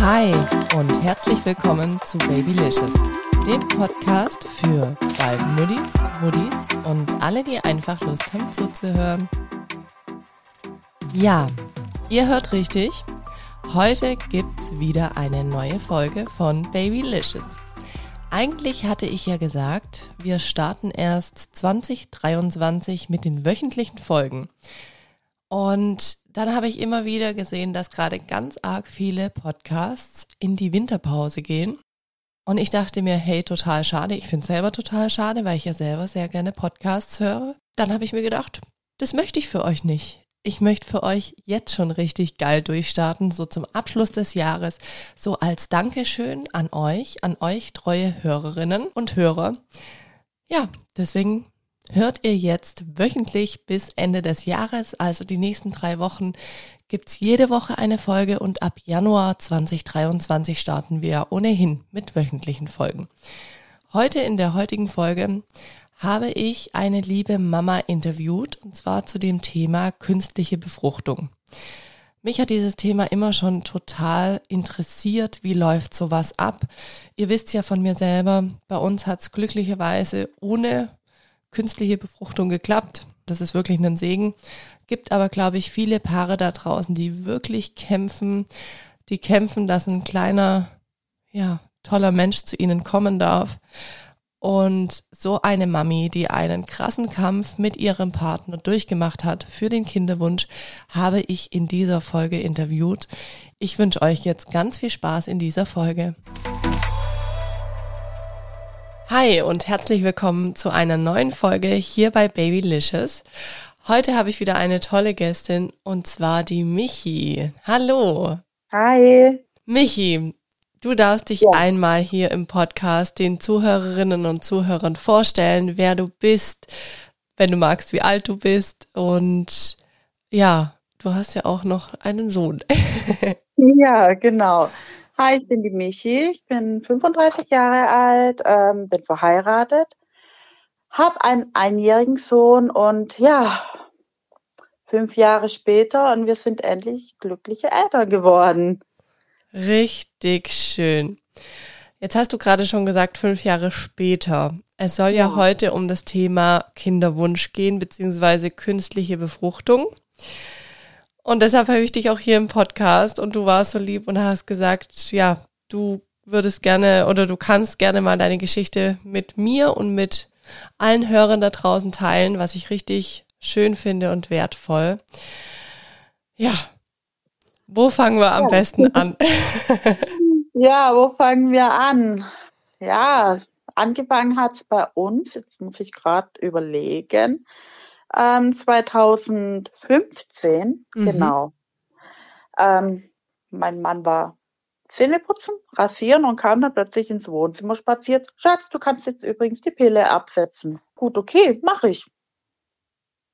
Hi und herzlich willkommen zu Babylicious, dem Podcast für bald Muddies, Muddies und alle, die einfach Lust haben zuzuhören. Ja, ihr hört richtig. Heute gibt's wieder eine neue Folge von Babylicious. Eigentlich hatte ich ja gesagt, wir starten erst 2023 mit den wöchentlichen Folgen. Und dann habe ich immer wieder gesehen, dass gerade ganz arg viele Podcasts in die Winterpause gehen. Und ich dachte mir, hey, total schade. Ich finde es selber total schade, weil ich ja selber sehr gerne Podcasts höre. Dann habe ich mir gedacht, das möchte ich für euch nicht. Ich möchte für euch jetzt schon richtig geil durchstarten, so zum Abschluss des Jahres, so als Dankeschön an euch, an euch treue Hörerinnen und Hörer. Ja, deswegen hört ihr jetzt wöchentlich bis Ende des Jahres, also die nächsten drei Wochen, gibt's jede Woche eine Folge und ab Januar 2023 starten wir ohnehin mit wöchentlichen Folgen. Heute in der heutigen Folge habe ich eine liebe Mama interviewt und zwar zu dem Thema künstliche Befruchtung. Mich hat dieses Thema immer schon total interessiert. Wie läuft sowas ab? Ihr wisst ja von mir selber, bei uns hat's glücklicherweise ohne künstliche Befruchtung geklappt. Das ist wirklich ein Segen. Gibt aber, glaube ich, viele Paare da draußen, die wirklich kämpfen, die kämpfen, dass ein kleiner, ja, toller Mensch zu ihnen kommen darf. Und so eine Mami, die einen krassen Kampf mit ihrem Partner durchgemacht hat für den Kinderwunsch, habe ich in dieser Folge interviewt. Ich wünsche euch jetzt ganz viel Spaß in dieser Folge. Hi und herzlich willkommen zu einer neuen Folge hier bei Babylicious. Heute habe ich wieder eine tolle Gästin und zwar die Michi. Hallo. Hi. Michi, du darfst dich ja. einmal hier im Podcast den Zuhörerinnen und Zuhörern vorstellen, wer du bist, wenn du magst, wie alt du bist und ja, du hast ja auch noch einen Sohn. ja, genau. Hi, ich bin die Michi, ich bin 35 Jahre alt, ähm, bin verheiratet, habe einen einjährigen Sohn und ja, fünf Jahre später und wir sind endlich glückliche Eltern geworden. Richtig schön. Jetzt hast du gerade schon gesagt, fünf Jahre später. Es soll ja, ja heute um das Thema Kinderwunsch gehen, beziehungsweise künstliche Befruchtung. Und deshalb habe ich dich auch hier im Podcast und du warst so lieb und hast gesagt, ja, du würdest gerne oder du kannst gerne mal deine Geschichte mit mir und mit allen Hörern da draußen teilen, was ich richtig schön finde und wertvoll. Ja, wo fangen wir am ja. besten an? ja, wo fangen wir an? Ja, angefangen hat es bei uns, jetzt muss ich gerade überlegen, ähm, 2015, mhm. genau. Ähm, mein Mann war Zähneputzen, rasieren und kam dann plötzlich ins Wohnzimmer spaziert. Schatz, du kannst jetzt übrigens die Pille absetzen. Gut, okay, mach ich.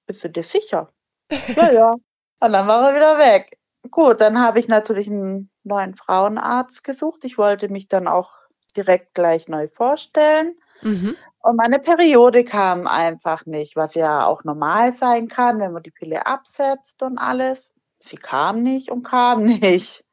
Bist du dir sicher? ja, ja. Und dann war er wieder weg. Gut, dann habe ich natürlich einen neuen Frauenarzt gesucht. Ich wollte mich dann auch direkt gleich neu vorstellen. Mhm. Und meine Periode kam einfach nicht, was ja auch normal sein kann, wenn man die Pille absetzt und alles. Sie kam nicht und kam nicht.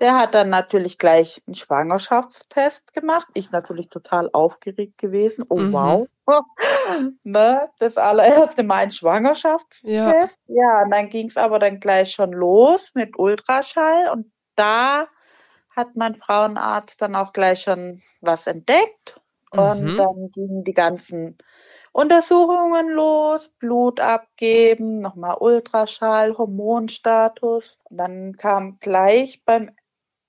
Der hat dann natürlich gleich einen Schwangerschaftstest gemacht. Ich natürlich total aufgeregt gewesen. Oh mhm. wow. ne? Das allererste Mal ein Schwangerschaftstest. Ja, ja und dann ging es aber dann gleich schon los mit Ultraschall. Und da hat mein Frauenarzt dann auch gleich schon was entdeckt. Und mhm. dann gingen die ganzen Untersuchungen los, Blut abgeben, nochmal Ultraschall, Hormonstatus. Und dann kam gleich beim,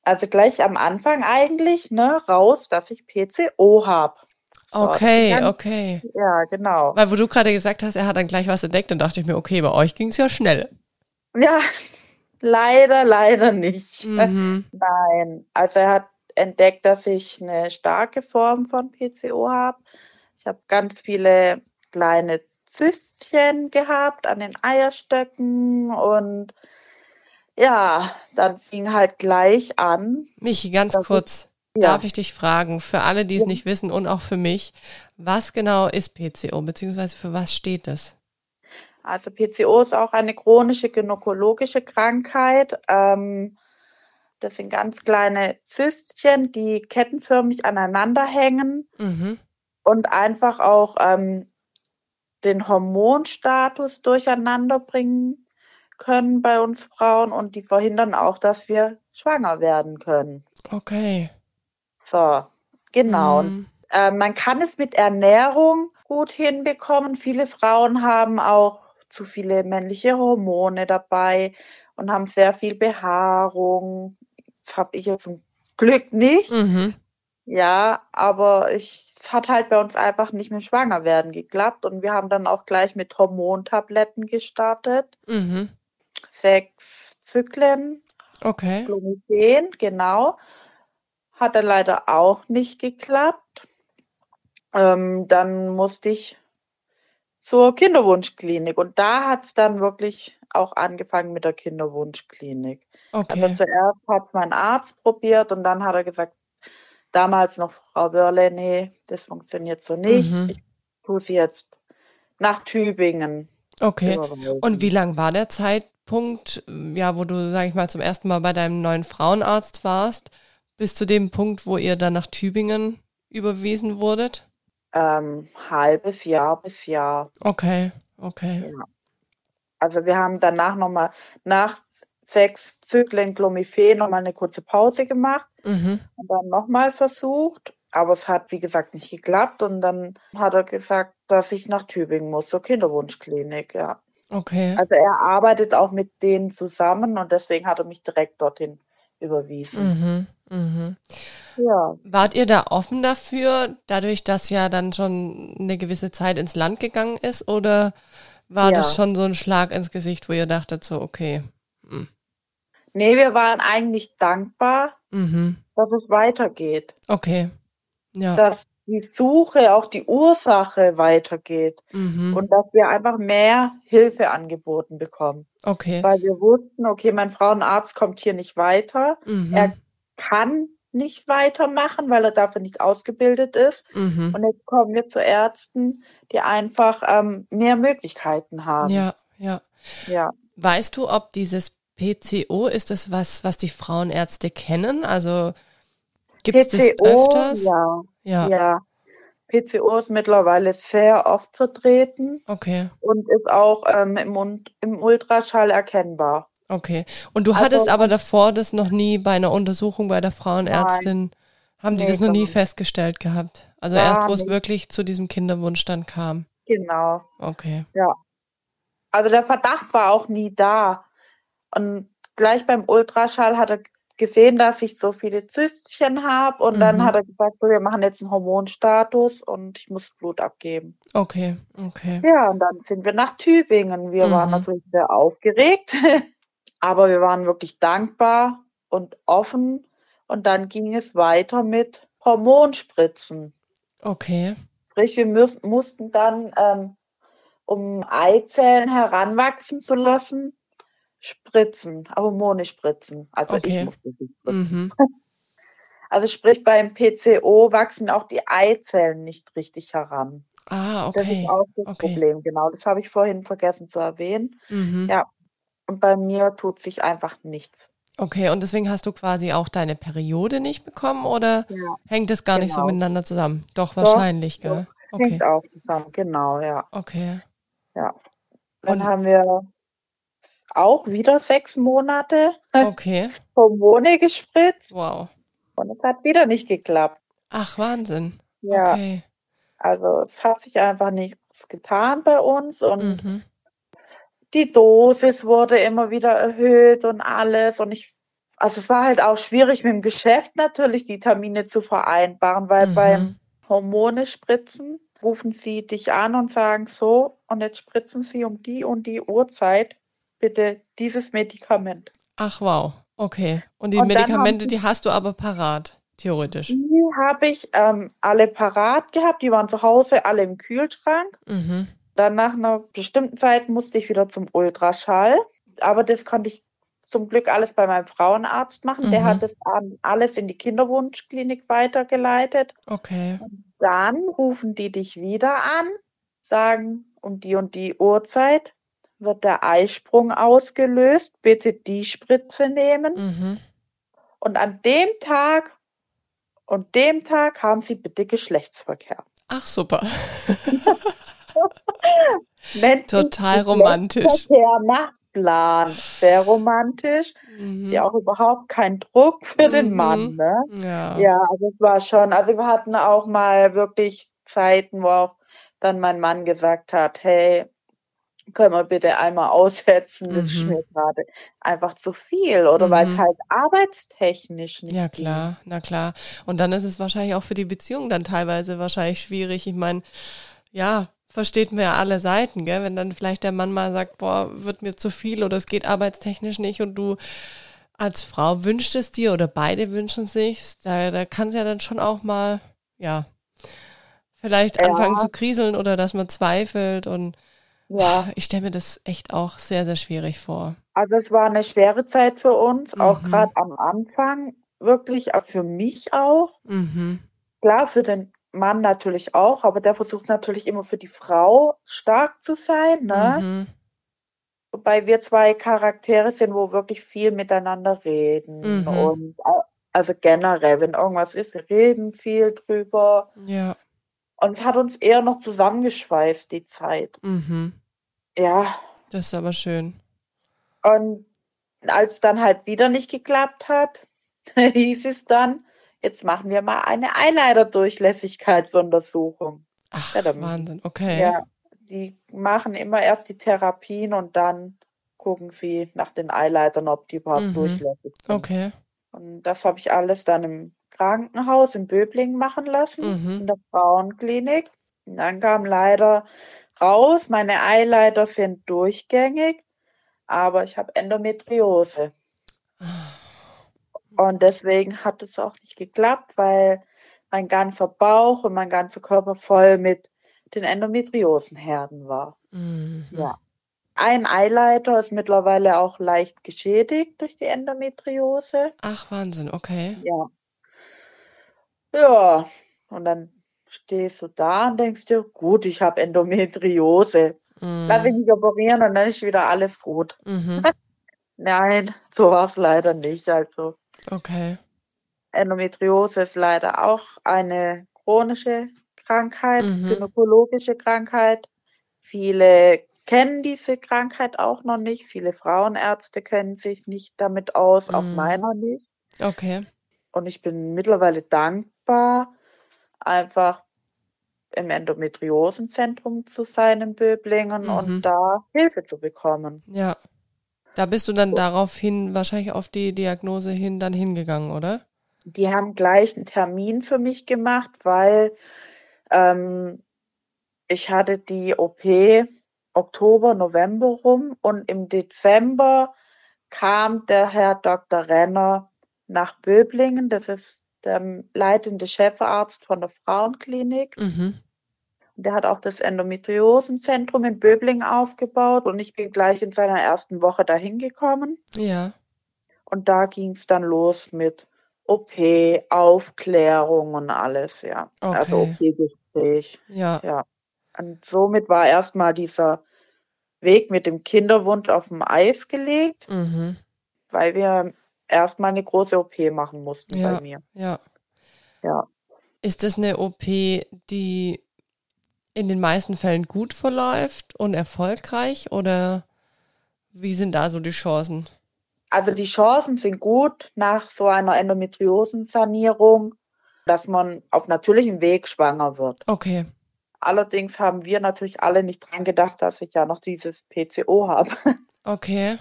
also gleich am Anfang eigentlich, ne, raus, dass ich PCO habe. So, okay, ganz, okay. Ja, genau. Weil wo du gerade gesagt hast, er hat dann gleich was entdeckt, dann dachte ich mir, okay, bei euch ging es ja schnell. Ja, leider, leider nicht. Mhm. Nein, also er hat entdeckt, dass ich eine starke Form von PCO habe. Ich habe ganz viele kleine Zystchen gehabt an den Eierstöcken und ja, dann fing halt gleich an. Michi, ganz kurz, ich, ja. darf ich dich fragen, für alle, die es ja. nicht wissen und auch für mich, was genau ist PCO, beziehungsweise für was steht das? Also PCO ist auch eine chronische gynäkologische Krankheit. Ähm, Das sind ganz kleine Zystchen, die kettenförmig aneinander hängen Mhm. und einfach auch ähm, den Hormonstatus durcheinander bringen können bei uns Frauen und die verhindern auch, dass wir schwanger werden können. Okay. So, genau. Mhm. Äh, man kann es mit Ernährung gut hinbekommen. Viele Frauen haben auch zu viele männliche Hormone dabei und haben sehr viel Behaarung. Habe ich ja zum Glück nicht. Mhm. Ja, aber ich, es hat halt bei uns einfach nicht mit Schwangerwerden geklappt und wir haben dann auch gleich mit Hormontabletten gestartet. Mhm. Sechs Zyklen, Okay. Clomiphen, genau. Hat dann leider auch nicht geklappt. Ähm, dann musste ich zur Kinderwunschklinik und da hat's dann wirklich auch angefangen mit der Kinderwunschklinik. Also Okay. zuerst hat mein Arzt probiert und dann hat er gesagt, damals noch Frau Wörle, nee, das funktioniert so nicht. Mhm. Ich tue sie jetzt nach Tübingen Okay. überweisen. Und wie lang war der Zeitpunkt, ja, wo du, sag ich mal, zum ersten Mal bei deinem neuen Frauenarzt warst, bis zu dem Punkt, wo ihr dann nach Tübingen überwiesen wurdet? Ähm, halbes Jahr bis Jahr. Okay, okay. Ja. Also wir haben danach nochmal, nach sechs Zyklen Clomiphen nochmal eine kurze Pause gemacht Mhm. und dann nochmal versucht. Aber es hat, wie gesagt, nicht geklappt. Und dann hat er gesagt, dass ich nach Tübingen muss, zur Kinderwunschklinik, ja. Okay. Also er arbeitet auch mit denen zusammen und deswegen hat er mich direkt dorthin überwiesen. Mhm. Mhm. Ja. Wart ihr da offen dafür, dadurch, dass ja dann schon eine gewisse Zeit ins Land gegangen ist, oder war das Ja. schon so ein Schlag ins Gesicht, wo ihr dachtet so, okay, hm, Nee, wir waren eigentlich dankbar, mhm, dass es weitergeht. okay, ja, Dass die Suche, auch die Ursache weitergeht. mhm, und dass wir einfach mehr Hilfe angeboten bekommen. okay, Weil wir wussten, okay, mein Frauenarzt kommt hier nicht weiter. mhm, Er kann nicht weitermachen, weil er dafür nicht ausgebildet ist. mhm, Und jetzt kommen wir zu Ärzten, die einfach ähm, mehr Möglichkeiten haben. ja, ja. Ja. Weißt du, ob dieses PCO ist das was, was die Frauenärzte kennen? Also gibt es das öfters? ja, Ja, ja. PCO ist mittlerweile sehr oft vertreten okay, und ist auch ähm, im, im Ultraschall erkennbar. Okay. Und du Also- hattest aber davor das noch nie bei einer Untersuchung bei der Frauenärztin, haben die Nee, das noch nie nicht. festgestellt gehabt? Also Gar erst, wo es wirklich zu diesem Kinderwunsch dann kam. Genau. Okay. Ja. Also der Verdacht war auch nie da. Und gleich beim Ultraschall hat er gesehen, dass ich so viele Zystchen habe und dann Mhm. hat er gesagt, so, wir machen jetzt einen Hormonstatus und ich muss Blut abgeben. Okay, okay. Ja, und dann sind wir nach Tübingen. Wir waren Mhm. natürlich sehr aufgeregt, aber wir waren wirklich dankbar und offen und dann ging es weiter mit Hormonspritzen. Okay. Sprich, wir müß, mussten dann, ähm, um Eizellen heranwachsen zu lassen, spritzen, Hormone spritzen. Also Okay. ich musste sie spritzen. Mhm. Also sprich, beim PCO wachsen auch die Eizellen nicht richtig heran. Ah, Das okay. ist auch das Okay. Problem, genau. Das habe ich vorhin vergessen zu erwähnen. Mhm. Ja. Und bei mir tut sich einfach nichts. Okay, und deswegen hast du quasi auch deine Periode nicht bekommen oder Ja. hängt das gar nicht so Genau. miteinander zusammen? Doch, wahrscheinlich, doch. gell? Okay. Hängt auch zusammen, genau, ja. Okay. ja. Dann Und- haben wir auch wieder sechs Monate Okay. Hormone gespritzt. Wow. Und es hat wieder nicht geklappt. Ach, Wahnsinn. Ja, Okay. also es hat sich einfach nichts getan bei uns und Mhm. Die Dosis wurde immer wieder erhöht und alles. Und ich, also es war halt auch schwierig mit dem Geschäft natürlich, die Termine zu vereinbaren, weil Mhm. beim Hormone spritzen rufen sie dich an und sagen so, und jetzt spritzen sie um die und die Uhrzeit bitte dieses Medikament. Ach, wow. Okay. Und die Und Medikamente, die hast du aber parat, theoretisch. Die habe ich ähm, alle parat gehabt, die waren zu Hause, alle im Kühlschrank. Mhm. Dann nach einer bestimmten Zeit musste ich wieder zum Ultraschall. Aber das konnte ich zum Glück alles bei meinem Frauenarzt machen. Der Mhm. hat das an- alles in die Kinderwunschklinik weitergeleitet. Okay. Dann rufen die dich wieder an, sagen, um die und die Uhrzeit wird der Eisprung ausgelöst. Bitte die Spritze nehmen. Mhm. Und an dem Tag und dem Tag haben sie bitte Geschlechtsverkehr. Ach, super. Total romantisch. Geschlechtsverkehr nach Plan. Sehr romantisch. Mhm. Ist ja auch überhaupt kein Druck für den Mhm. Mann, ne? Ja. Ja, also es war schon, also wir hatten auch mal wirklich Zeiten, wo auch dann mein Mann gesagt hat, hey, können wir bitte einmal aussetzen, das ist Mhm. mir gerade einfach zu viel oder weil es Mhm. halt arbeitstechnisch nicht Ja, klar, na klar. Und dann ist es wahrscheinlich auch für die Beziehung dann teilweise wahrscheinlich schwierig. Ich meine, ja, versteht man ja alle Seiten, gell? Wenn dann vielleicht der Mann mal sagt, boah, wird mir zu viel oder es geht arbeitstechnisch nicht und du als Frau wünscht es dir oder beide wünschen sich's, da, da kann es ja dann schon auch mal, ja, vielleicht Ja. anfangen zu kriseln oder dass man zweifelt und Ja, ich stelle mir das echt auch sehr, sehr schwierig vor. also es war eine schwere Zeit für uns, auch Mhm. gerade am Anfang, wirklich, auch für mich auch. Mhm. Klar, für den Mann natürlich auch, aber der versucht natürlich immer für die Frau stark zu sein, ne? Mhm. Wobei wir zwei Charaktere sind, wo wirklich viel miteinander reden. Mhm. Und au- also generell, wenn irgendwas ist, wir reden viel drüber. Ja. Und es hat uns eher noch zusammengeschweißt, die Zeit. Mhm. Ja. Das ist aber schön. Und als dann halt wieder nicht geklappt hat, hieß es dann, jetzt machen wir mal eine Eileiterdurchlässigkeitsuntersuchung. Ach, Ja, dann- Wahnsinn, okay. Ja, die machen immer erst die Therapien und dann gucken sie nach den Eileitern, ob die überhaupt Mhm. durchlässig sind. Okay. Und das habe ich alles dann im Krankenhaus in Böblingen machen lassen, Mhm. in der Frauenklinik. Und dann kam leider raus, meine Eileiter sind durchgängig, aber ich habe Endometriose. Und deswegen hat es auch nicht geklappt, weil mein ganzer Bauch und mein ganzer Körper voll mit den Endometriosenherden war. Mhm. Ja. Ein Eileiter ist mittlerweile auch leicht geschädigt durch die Endometriose. Ach, Wahnsinn, okay. Ja. Ja, und dann stehst du da und denkst dir, gut, ich habe Endometriose. Lass ich Mhm. mich operieren und dann ist wieder alles gut. Mhm. Nein, so war es leider nicht. Also Okay. Endometriose ist leider auch eine chronische Krankheit, Mhm. gynäkologische Krankheit. Viele kennen diese Krankheit auch noch nicht. Viele Frauenärzte kennen sich nicht damit aus, auch Mhm. meiner nicht. Okay. Und ich bin mittlerweile dankbar, einfach im Endometriosenzentrum zu sein in Böblingen Mhm. und da Hilfe zu bekommen. Ja. Da bist du dann daraufhin wahrscheinlich auf die Diagnose hin dann hingegangen, oder? Die haben gleich einen Termin für mich gemacht, weil ähm, ich hatte die OP Oktober, November rum und im Dezember kam der Herr Dr. Renner nach Böblingen. Das ist der leitende Chefarzt von der Frauenklinik. Mhm. Der hat auch das Endometriosenzentrum in Böblingen aufgebaut und ich bin gleich in seiner ersten Woche dahin gekommen. Ja. Und da ging es dann los mit OP, Aufklärung und alles, ja. Also Okay. OP-Gespräch, Ja. ja. Und somit war erstmal dieser Weg mit dem Kinderwunsch auf dem Eis gelegt, Mhm. weil wir erstmal eine große OP machen mussten Ja. bei mir. Ja. Ja. Ist das eine OP, die in den meisten Fällen gut verläuft und erfolgreich oder wie sind da so die Chancen? Also die Chancen sind gut nach so einer Endometriosensanierung, dass man auf natürlichem Weg schwanger wird. Okay. Allerdings haben wir natürlich alle nicht dran gedacht, dass ich ja noch dieses PCO habe. Okay.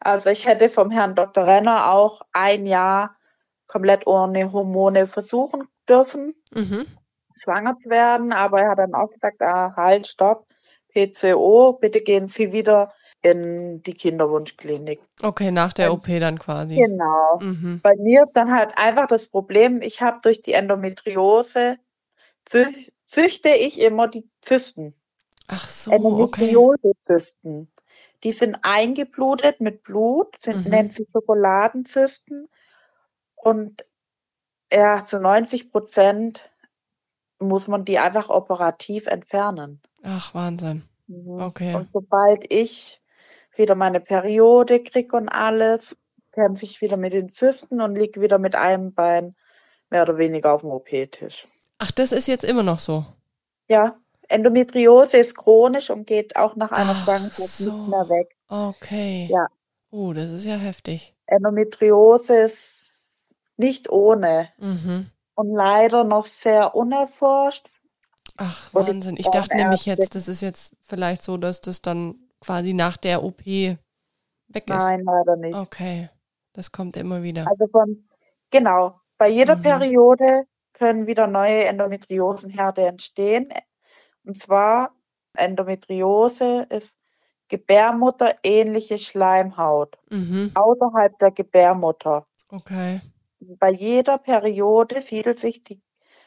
Also ich hätte vom Herrn Dr. Renner auch ein Jahr komplett ohne Hormone versuchen dürfen, Mhm. Schwanger zu werden, aber er hat dann auch gesagt, ah, halt, stopp, PCO, bitte gehen Sie wieder in die Kinderwunschklinik. Okay, nach der Ähm, OP dann quasi. Genau. Mhm. Bei mir ist dann halt einfach das Problem, ich habe durch die Endometriose zü- züchte ich immer die Zysten. Ach so, okay. Endometriose-Zysten. Die sind eingeblutet mit Blut, sind, Mhm. nennt sich Schokoladenzysten. Und ja, zu 90 Prozent muss man die einfach operativ entfernen. Ach, Wahnsinn. Mhm. Okay. Und sobald ich wieder meine Periode krieg und alles, kämpfe ich wieder mit den Zysten und liege wieder mit einem Bein mehr oder weniger auf dem OP-Tisch. Ach, das ist jetzt immer noch so. Ja, Endometriose ist chronisch und geht auch nach einer Ach Schwangerschaft so. nicht mehr weg. Okay. Ja. Oh, das ist ja heftig. Endometriose ist nicht ohne Mhm. Und leider noch sehr unerforscht. Ach, Wahnsinn. Ich dachte nämlich jetzt, das ist jetzt vielleicht so, dass das dann quasi nach der OP weg ist. Nein, leider nicht. Okay. Das kommt immer wieder. Also von, genau, bei jeder Mhm. Periode können wieder neue Endometriosenherde entstehen. Und zwar Endometriose ist gebärmutterähnliche Schleimhaut Mhm. außerhalb der Gebärmutter. Okay. Bei jeder Periode siedelt sich die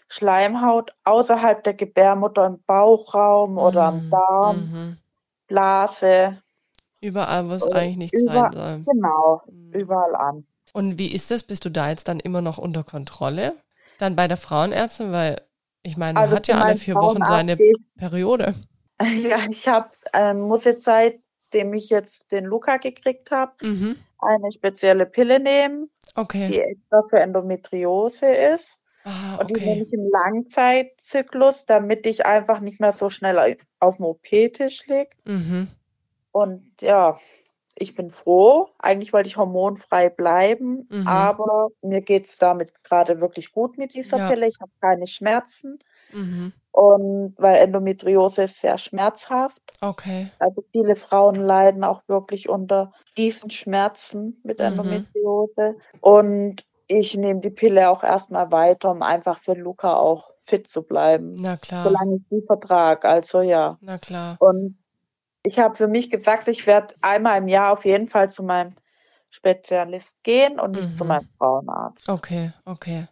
Schleimhaut außerhalb der Gebärmutter im Bauchraum oder am Mhm. Darm, Mhm. Blase, Überall, wo es eigentlich nicht über- sein soll. genau, Mhm. überall an. Und wie ist das? Bist du da jetzt dann immer noch unter Kontrolle? Dann bei der Frauenärztin, weil ich meine, man Also hat ja alle vier Wochen seine Periode. Ja, ich habe, ähm, muss jetzt seitdem ich jetzt den Luca gekriegt habe, Mhm. eine spezielle Pille nehmen, die Okay. extra für Endometriose ist. Ah, Und die nehme okay. ich im Langzeitzyklus, damit ich einfach nicht mehr so schnell auf dem OP-Tisch liege. Mhm. Und ja, ich bin froh. Eigentlich wollte ich hormonfrei bleiben, Mhm. aber mir geht's damit gerade wirklich gut mit dieser Ja. Pille. Ich habe keine Schmerzen. Mhm. Und weil Endometriose ist sehr schmerzhaft. Okay. Also viele Frauen leiden auch wirklich unter diesen Schmerzen mit Mhm. Endometriose. Und ich nehme die Pille auch erstmal weiter, um einfach für Luca auch fit zu bleiben, Na klar. solange ich sie vertrage. Also ja. Na klar. Und ich habe für mich gesagt, ich werde einmal im Jahr auf jeden Fall zu meinem Spezialist gehen und nicht zu Mhm. meinem Frauenarzt. Okay, okay.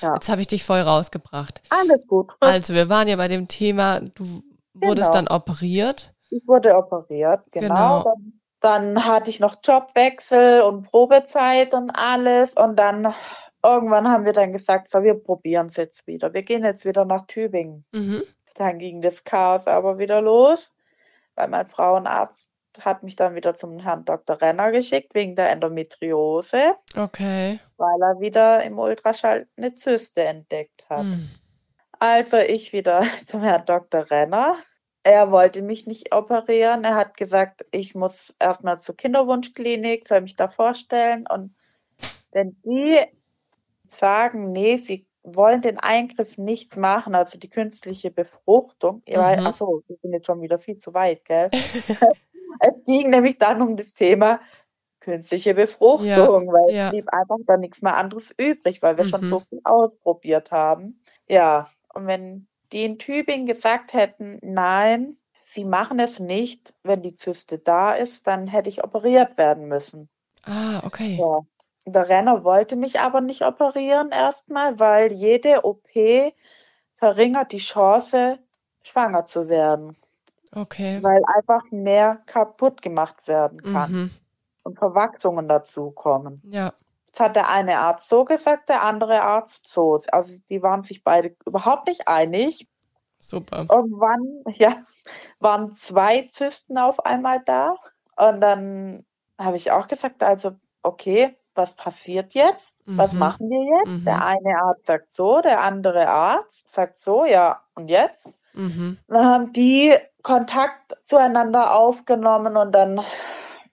Ja. Jetzt habe ich dich voll rausgebracht. Alles gut. Also, wir waren ja bei dem Thema, du wurdest Genau. dann operiert. Ich wurde operiert, genau. Genau. Dann, dann hatte ich noch Jobwechsel und Probezeit und alles. Und dann irgendwann haben wir dann gesagt, so, wir probieren es jetzt wieder. Wir gehen jetzt wieder nach Tübingen. Mhm. Dann ging das Chaos aber wieder los, weil mein Frauenarzt hat mich dann wieder zum Herrn Dr. Renner geschickt wegen der Endometriose, Okay. weil er wieder im Ultraschall eine Zyste entdeckt hat. Mhm. Also ich wieder zum Herrn Dr. Renner. Er wollte mich nicht operieren. Er hat gesagt, ich muss erstmal zur Kinderwunschklinik, soll mich da vorstellen. Und wenn die sagen, nee, sie wollen den Eingriff nicht machen, also die künstliche Befruchtung, mhm. weil, ach so, wir sind jetzt schon wieder viel zu weit, gell? es ging nämlich dann um das Thema künstliche Befruchtung, Ja, weil ja. es blieb einfach dann nichts mehr anderes übrig, weil wir schon Mhm. so viel ausprobiert haben. Ja, und wenn die in Tübingen gesagt hätten, nein, sie machen es nicht, wenn die Zyste da ist, dann hätte ich operiert werden müssen. Ah, okay. Ja. Der Renner wollte mich aber nicht operieren erstmal, weil jede OP verringert die Chance, schwanger zu werden, Okay. weil einfach mehr kaputt gemacht werden kann Mhm. und Verwachsungen dazukommen. Ja. Jetzt hat der eine Arzt so gesagt, der andere Arzt so. Also die waren sich beide überhaupt nicht einig. Super. Irgendwann, ja, waren zwei Zysten auf einmal da. Und dann habe ich auch gesagt, also, okay, was passiert jetzt? Was Mhm. machen wir jetzt? Mhm. Der eine Arzt sagt so, der andere Arzt sagt so, ja, und jetzt? Mhm. Dann haben die Kontakt zueinander aufgenommen und dann,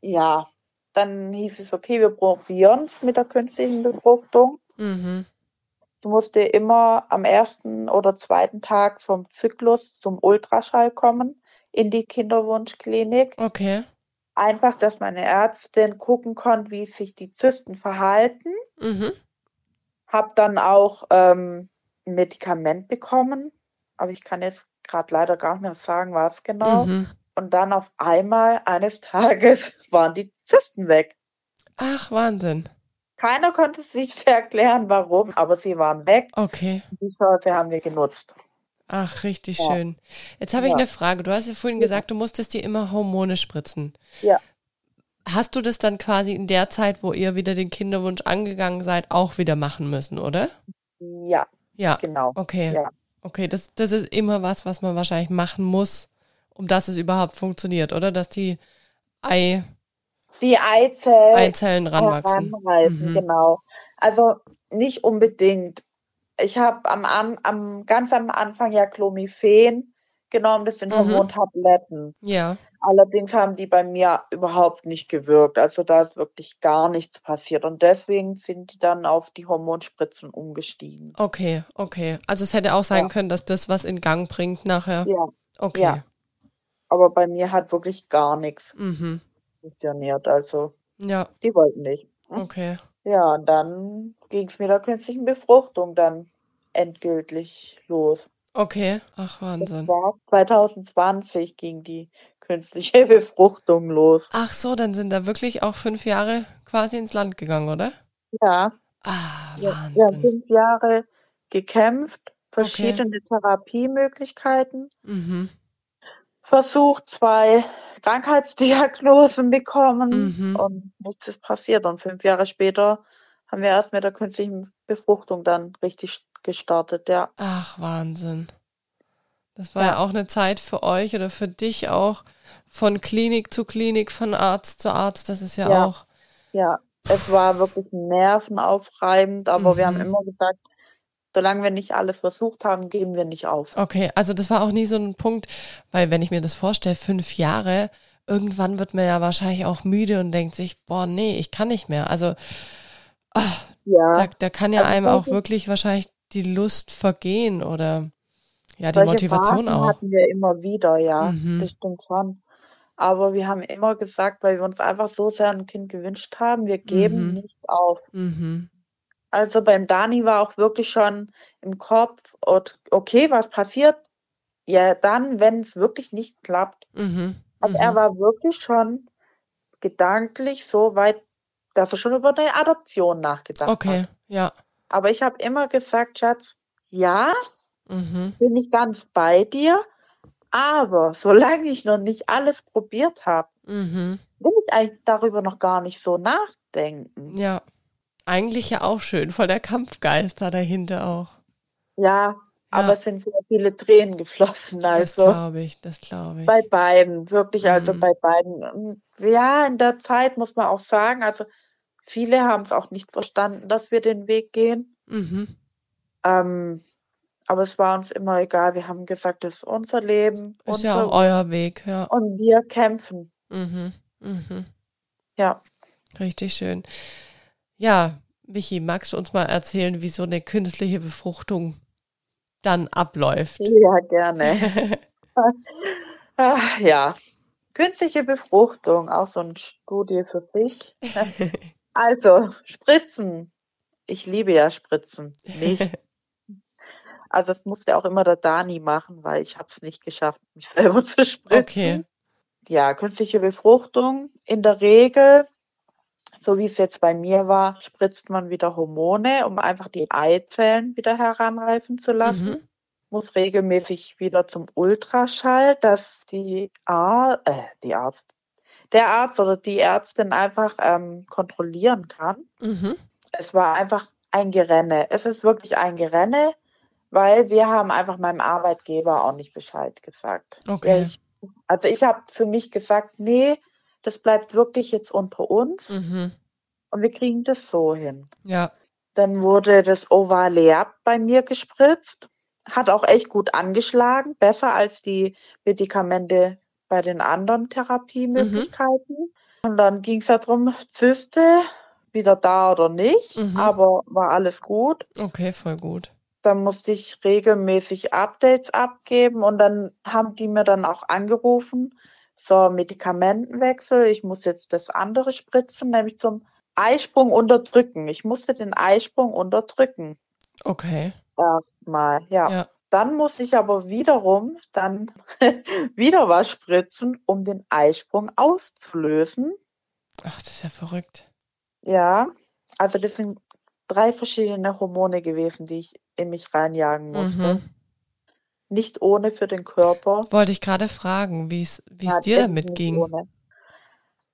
ja, dann hieß es, okay, wir probieren es mit der künstlichen Befruchtung. Mhm. Ich musste immer am ersten oder zweiten Tag vom Zyklus zum Ultraschall kommen in die Kinderwunschklinik. Okay. Einfach, dass meine Ärztin gucken konnte, wie sich die Zysten verhalten. Mhm. Hab dann auch ähm, ein Medikament bekommen, aber ich kann jetzt gerade leider gar nicht mehr sagen, was genau. Mhm. Und dann auf einmal eines Tages waren die Zysten weg. Ach, Wahnsinn. Keiner konnte sich erklären, warum, aber sie waren weg. Okay. Die Chance haben wir genutzt. Ach, richtig Ja. schön. Jetzt habe ich Ja. eine Frage. Du hast ja vorhin Ja. gesagt, du musstest dir immer Hormone spritzen. Ja. Hast du das dann quasi in der Zeit, wo ihr wieder den Kinderwunsch angegangen seid, auch wieder machen müssen, oder? Ja, Ja. genau. Okay. Ja. Okay, das, das ist immer was, was man wahrscheinlich machen muss, um dass es überhaupt funktioniert, oder? Dass die die Eizellen, Eizellen ranwachsen. Mhm. genau. Also nicht unbedingt. Ich habe am, am, am ganz am Anfang ja Clomiphen genommen, das sind Mhm. Hormontabletten. Ja, Allerdings haben die bei mir überhaupt nicht gewirkt. Also da ist wirklich gar nichts passiert. Und deswegen sind die dann auf die Hormonspritzen umgestiegen. okay, okay. Also es hätte auch sein Ja. können, dass das was in Gang bringt nachher. Ja, Okay. ja. aber bei mir hat wirklich gar nichts Mhm. funktioniert. Also Ja, die wollten nicht. okay. Ja, und dann ging es mit der künstlichen Befruchtung dann endgültig los. Okay. Ach, Wahnsinn. war 2020 ging die künstliche Befruchtung los. Ach so, dann sind da wirklich auch fünf Jahre quasi ins Land gegangen, oder? Ja, Ah, wir, wir haben Wahnsinn. fünf Jahre gekämpft, verschiedene Therapiemöglichkeiten, Mhm. versucht, zwei Krankheitsdiagnosen bekommen Mhm. und nichts ist passiert. Und fünf Jahre später haben wir erst mit der künstlichen Befruchtung dann richtig gestartet, ja. Ach, Wahnsinn. Das war Ja. ja auch eine Zeit für euch oder für dich auch von Klinik zu Klinik, von Arzt zu Arzt. Das ist ja, Ja. auch. Ja, es war wirklich nervenaufreibend, aber wir haben Mhm. immer gesagt, solange wir nicht alles versucht haben, geben wir nicht auf. Okay, also das war auch nie so ein Punkt, weil wenn ich mir das vorstelle, fünf Jahre, irgendwann wird man ja wahrscheinlich auch müde und denkt sich, boah, nee, ich kann nicht mehr. Also da, Ja, da kann ja Also einem auch wirklich wahrscheinlich die Lust vergehen oder ja, die solche Motivation Phasen auch. hatten wir immer wieder, ja, Mhm. das stimmt schon. Aber wir haben immer gesagt, weil wir uns einfach so sehr ein Kind gewünscht haben, wir geben Mhm. nicht auf. Mhm. Also beim Dani war auch wirklich schon im Kopf, okay, was passiert? Ja, dann, wenn es wirklich nicht klappt. Mhm. Also er Mhm. war wirklich schon gedanklich so weit, dass er schon über eine Adoption nachgedacht Okay, hat. ja. Aber ich habe immer gesagt, Schatz, ja, Mhm. bin ich ganz bei dir, aber solange ich noch nicht alles probiert habe, Mhm. will ich eigentlich darüber noch gar nicht so nachdenken. Ja. Eigentlich ja auch schön, voll der Kampfgeist da dahinter auch. Ja, aber Ja. es sind sehr viele Tränen geflossen, Das also glaube ich, das glaube ich. bei beiden, wirklich, also Mhm. bei beiden. Ja, in der Zeit muss man auch sagen, also viele haben es auch nicht verstanden, dass wir den Weg gehen. Mhm. Ähm, aber es war uns immer egal. Wir haben gesagt, das ist unser Leben, Ist ja auch unser, euer Weg, ja. und wir kämpfen. Mhm. Mhm. Ja. Richtig schön. Ja, Michi, magst du uns mal erzählen, wie so eine künstliche Befruchtung dann abläuft? Ja, gerne. Ach, ja. Künstliche Befruchtung, auch so eine Studie für sich. Also, Spritzen. Ich liebe ja Spritzen. Nicht. Also, das musste auch immer der Dani machen, weil ich habe es nicht geschafft, mich selber zu spritzen. Okay. Ja, künstliche Befruchtung. In der Regel, so wie es jetzt bei mir war, spritzt man wieder Hormone, um einfach die Eizellen wieder heranreifen zu lassen Mhm. muss regelmäßig wieder zum Ultraschall, dass die, Ar äh, die Arzt, der Arzt oder die Ärztin einfach ähm, kontrollieren kann. Mhm. Es war einfach ein Gerenne. Es ist wirklich ein Gerenne, weil wir haben einfach meinem Arbeitgeber auch nicht Bescheid gesagt. Ja, Okay. ich, also ich habe für mich gesagt, nee, das bleibt wirklich jetzt unter uns Mhm. und wir kriegen das so hin. Ja. Dann wurde das Ovaleab bei mir gespritzt. Hat auch echt gut angeschlagen, besser als die Medikamente bei den anderen Therapiemöglichkeiten. Und dann ging es darum, Zyste, wieder da oder nicht, Mhm. aber war alles gut. Okay, voll gut. Dann musste ich regelmäßig Updates abgeben und dann haben die mir dann auch angerufen, so Medikamentenwechsel, ich muss jetzt das andere spritzen, nämlich zum Eisprung unterdrücken. Ich musste den Eisprung unterdrücken. Okay. Erstmal, ja. Ja. Dann muss ich aber wiederum dann wieder was spritzen, um den Eisprung auszulösen. Ach, das ist ja verrückt. Ja, also das sind drei verschiedene Hormone gewesen, die ich in mich reinjagen musste. Mhm. Nicht ohne für den Körper. Wollte ich gerade fragen, wie es es Ja, dir damit ging. ohne.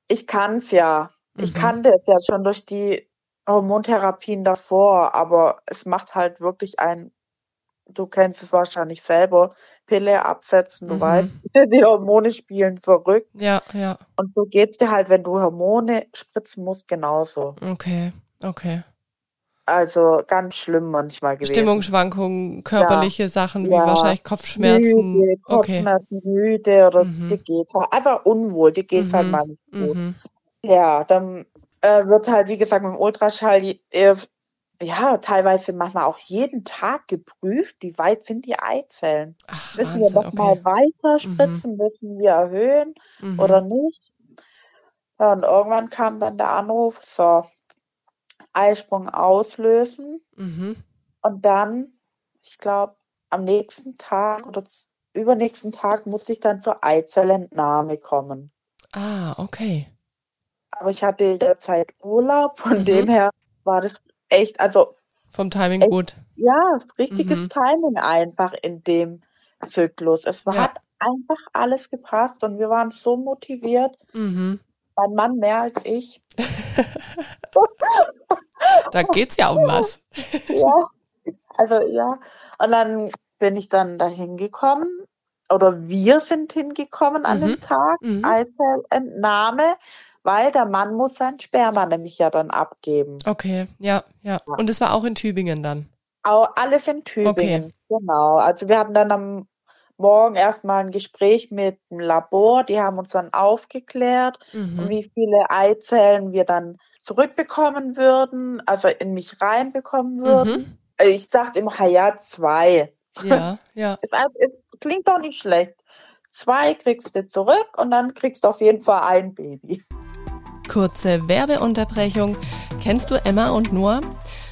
Ich kann's ja. Ich Mhm. kannte es ja schon durch die Hormontherapien davor, aber es macht halt wirklich einen du kennst es wahrscheinlich selber, Pille absetzen, du Mhm. weißt, die Hormone spielen verrückt. Ja, ja. Und so geht's dir halt, wenn du Hormone spritzen musst, genauso. Okay, okay. Also ganz schlimm manchmal gewesen. Stimmungsschwankungen, körperliche Sachen wie Ja. wahrscheinlich Kopfschmerzen. Müde, Okay. Kopfschmerzen, müde oder Mhm. dir geht's halt einfach unwohl, dir geht's halt Mhm. mal nicht gut. Mhm. Ja, dann äh, wird halt, wie gesagt, mit dem Ultraschall äh, ja, teilweise manchmal auch jeden Tag geprüft, wie weit sind die Eizellen. Ach, Müssen wir Wahnsinn, noch mal okay. weiter spritzen, müssen wir erhöhen Mhm. oder nicht? Ja, und irgendwann kam dann der Anruf, so, Eisprung auslösen Mhm. und dann, ich glaube, am nächsten Tag oder übernächsten Tag musste ich dann zur Eizellentnahme kommen. Ah, okay. Aber ich hatte derzeit Urlaub, von Mhm. dem her war das echt, also Vom Timing Echt? gut. ja, richtiges Mhm. Timing einfach in dem Zyklus. Es Ja. hat einfach alles gepasst und wir waren so motiviert. Mhm. Mein Mann mehr als ich. Da geht's ja um was. Ja, also ja. Und dann bin ich dann dahin gekommen oder wir sind hingekommen an Mhm. dem Tag, Mhm. Eizellentnahme, weil der Mann muss sein Sperma nämlich ja dann abgeben. Okay, ja, ja. Und es war auch in Tübingen dann. Au- Alles in Tübingen, genau. Also wir hatten dann am Morgen erstmal ein Gespräch mit dem Labor, die haben uns dann aufgeklärt, Mhm. wie viele Eizellen wir dann zurückbekommen würden, also in mich reinbekommen würden. Mhm. Ich dachte immer, ja, zwei. Ja, ja. Es, es klingt doch nicht schlecht. Zwei kriegst du zurück und dann kriegst du auf jeden Fall ein Baby. Kurze Werbeunterbrechung. Kennst du Emma und Noah?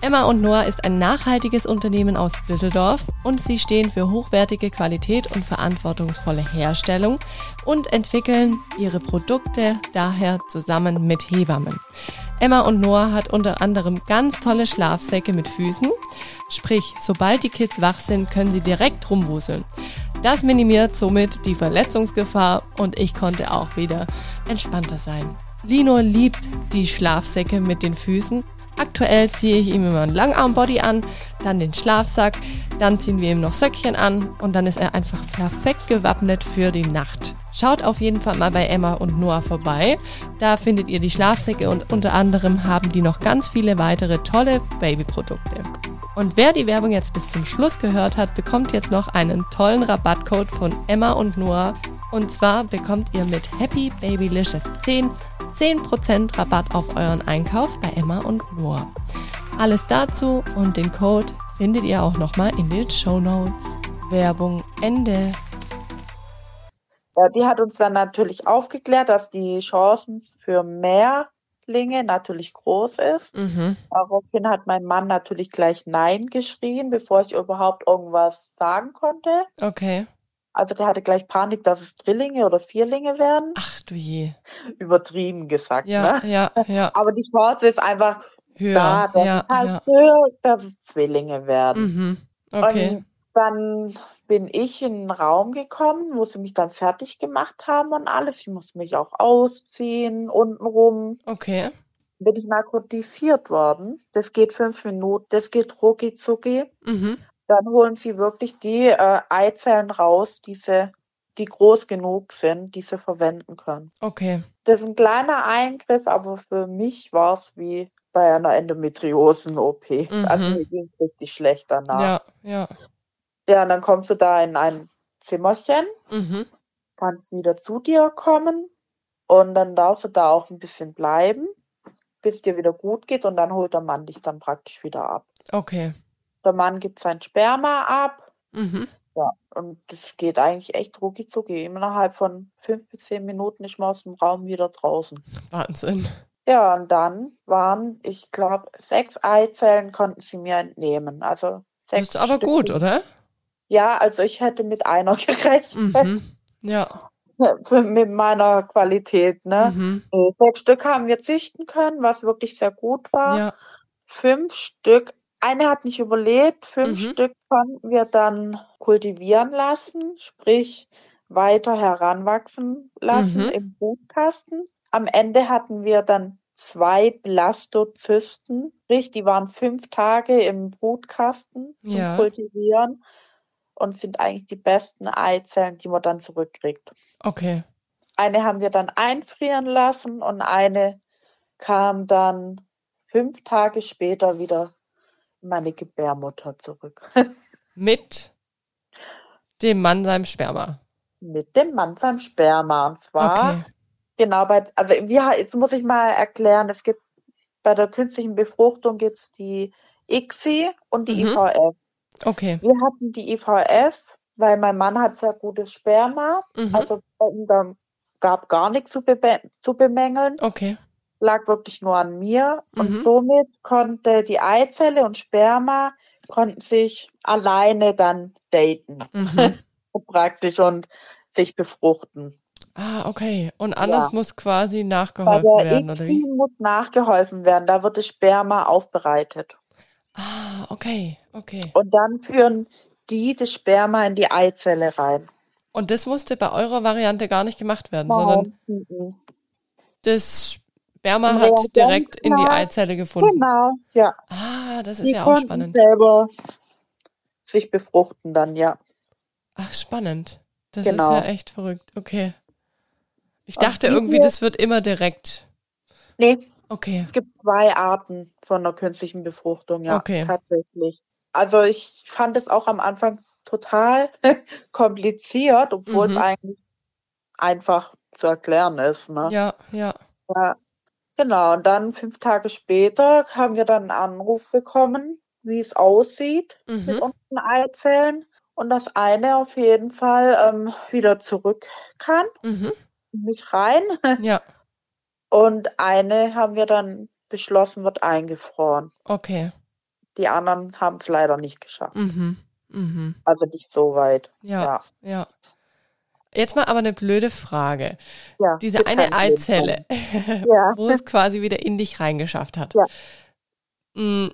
Emma und Noah ist ein nachhaltiges Unternehmen aus Düsseldorf und sie stehen für hochwertige Qualität und verantwortungsvolle Herstellung und entwickeln ihre Produkte daher zusammen mit Hebammen. Emma und Noah hat unter anderem ganz tolle Schlafsäcke mit Füßen, sprich, sobald die Kids wach sind, können sie direkt rumwuseln. Das minimiert somit die Verletzungsgefahr und ich konnte auch wieder entspannter sein. Lino liebt die Schlafsäcke mit den Füßen. Aktuell ziehe ich ihm immer einen Langarmbody an, dann den Schlafsack, dann ziehen wir ihm noch Söckchen an und dann ist er einfach perfekt gewappnet für die Nacht. Schaut auf jeden Fall mal bei Emma und Noah vorbei. Da findet ihr die Schlafsäcke und unter anderem haben die noch ganz viele weitere tolle Babyprodukte. Und wer die Werbung jetzt bis zum Schluss gehört hat, bekommt jetzt noch einen tollen Rabattcode von Emma und Noah. Und zwar bekommt ihr mit Happy Babylicious 10 10% Rabatt auf euren Einkauf bei Emma und Noah. Alles dazu und den Code findet ihr auch nochmal in den Show Notes. Werbung Ende. Ja, die hat uns dann natürlich aufgeklärt, dass die Chancen für Mehrlinge natürlich groß ist. Mhm. Daraufhin hat mein Mann natürlich gleich Nein geschrien, bevor ich überhaupt irgendwas sagen konnte. Okay. Also der hatte gleich Panik, dass es Drillinge oder Vierlinge werden. Ach du je. Übertrieben gesagt, Ja, ne? ja, ja. Aber die Chance ist einfach da, Höher. dass Ja, es halt ja. höher, dass es Zwillinge werden. Mhm. Okay. Und dann bin ich in den Raum gekommen, wo sie mich dann fertig gemacht haben und alles. Ich musste mich auch ausziehen, untenrum. Okay. Bin ich narkotisiert worden. Das geht fünf Minuten, das geht rucki zucki. Mhm. Dann holen sie wirklich die äh, Eizellen raus, diese, die groß genug sind, die sie verwenden können. Okay. Das ist ein kleiner Eingriff, aber für mich war es wie bei einer Endometriosen-OP. Mhm. Also mir ging es richtig schlecht danach. Ja, ja. Ja, und dann kommst du da in ein Zimmerchen, Mhm. kannst wieder zu dir kommen und dann darfst du da auch ein bisschen bleiben, bis dir wieder gut geht und dann holt der Mann dich dann praktisch wieder ab. Okay. Der Mann gibt sein Sperma ab, Mhm. ja, und das geht eigentlich echt rucki zucki. Innerhalb von fünf bis zehn Minuten ist man aus dem Raum wieder draußen. Wahnsinn. Ja, und dann waren, ich glaube, sechs Eizellen konnten sie mir entnehmen. Also Das sechs ist aber Stück gut, oder? Ja, also ich hätte mit einer gerechnet. Mhm. Ja. Mit meiner Qualität, ne? Mhm. Äh, Sechs Stück haben wir züchten können, was wirklich sehr gut war. Ja. Fünf Stück, eine hat nicht überlebt, fünf Mhm. Stück konnten wir dann kultivieren lassen, sprich weiter heranwachsen lassen Mhm. im Brutkasten. Am Ende hatten wir dann zwei Blastozysten, sprich, die waren fünf Tage im Brutkasten zum Ja. Kultivieren und sind eigentlich die besten Eizellen, die man dann zurückkriegt. Okay. Eine haben wir dann einfrieren lassen und eine kam dann fünf Tage später wieder in meine Gebärmutter zurück. Mit dem Mann seinem Sperma. Mit dem Mann seinem Sperma. Und zwar, Okay. genau bei, also wir, jetzt muss ich mal erklären, es gibt bei der künstlichen Befruchtung gibt's die ICSI und die Mhm. IVF. Okay. Wir hatten die IVF, weil mein Mann hat sehr gutes Sperma. Mhm. Also bei da gab gar nichts zu, bebe zu bemängeln. Okay. lag wirklich nur an mir und Mhm. somit konnte die Eizelle und Sperma konnten sich alleine dann daten Mhm. praktisch und sich befruchten. Ah, okay. Und anders Ja. muss quasi Bei nachgeholfen der werden, oder wie? Muss nachgeholfen werden, da wird das Sperma aufbereitet Ah, okay. Okay. und dann führen die das Sperma in die Eizelle rein. Und das musste bei eurer Variante gar nicht gemacht werden, sondern Nein, mhm. das Sperma Im hat direkt in die. Eizelle gefunden. Genau, ja. Ah, das ist Die ja auch spannend. selber sich befruchten dann, ja. Ach, spannend. Das Genau. ist ja echt verrückt. Okay. Ich dachte irgendwie, das wird immer direkt. Nee, Okay. Es gibt zwei Arten von der künstlichen Befruchtung, ja, Okay. tatsächlich. Also ich fand es auch am Anfang total kompliziert, obwohl es Mhm. eigentlich einfach zu erklären ist, ne? Ja, ja. Ja, genau. Und dann fünf Tage später haben wir dann einen Anruf bekommen, wie es aussieht mit Mhm. unseren Eizellen und dass eine auf jeden Fall ähm, wieder zurück kann, Mhm. nicht rein. Ja, Und eine haben wir dann beschlossen, wird eingefroren. okay. Die anderen haben es leider nicht geschafft. Mhm. Mhm. Also nicht so weit. Ja, Ja. ja. Jetzt mal aber eine blöde Frage. Ja, Diese eine Eizelle. Ja. wo es quasi wieder in dich reingeschafft hat. Ja. Mm,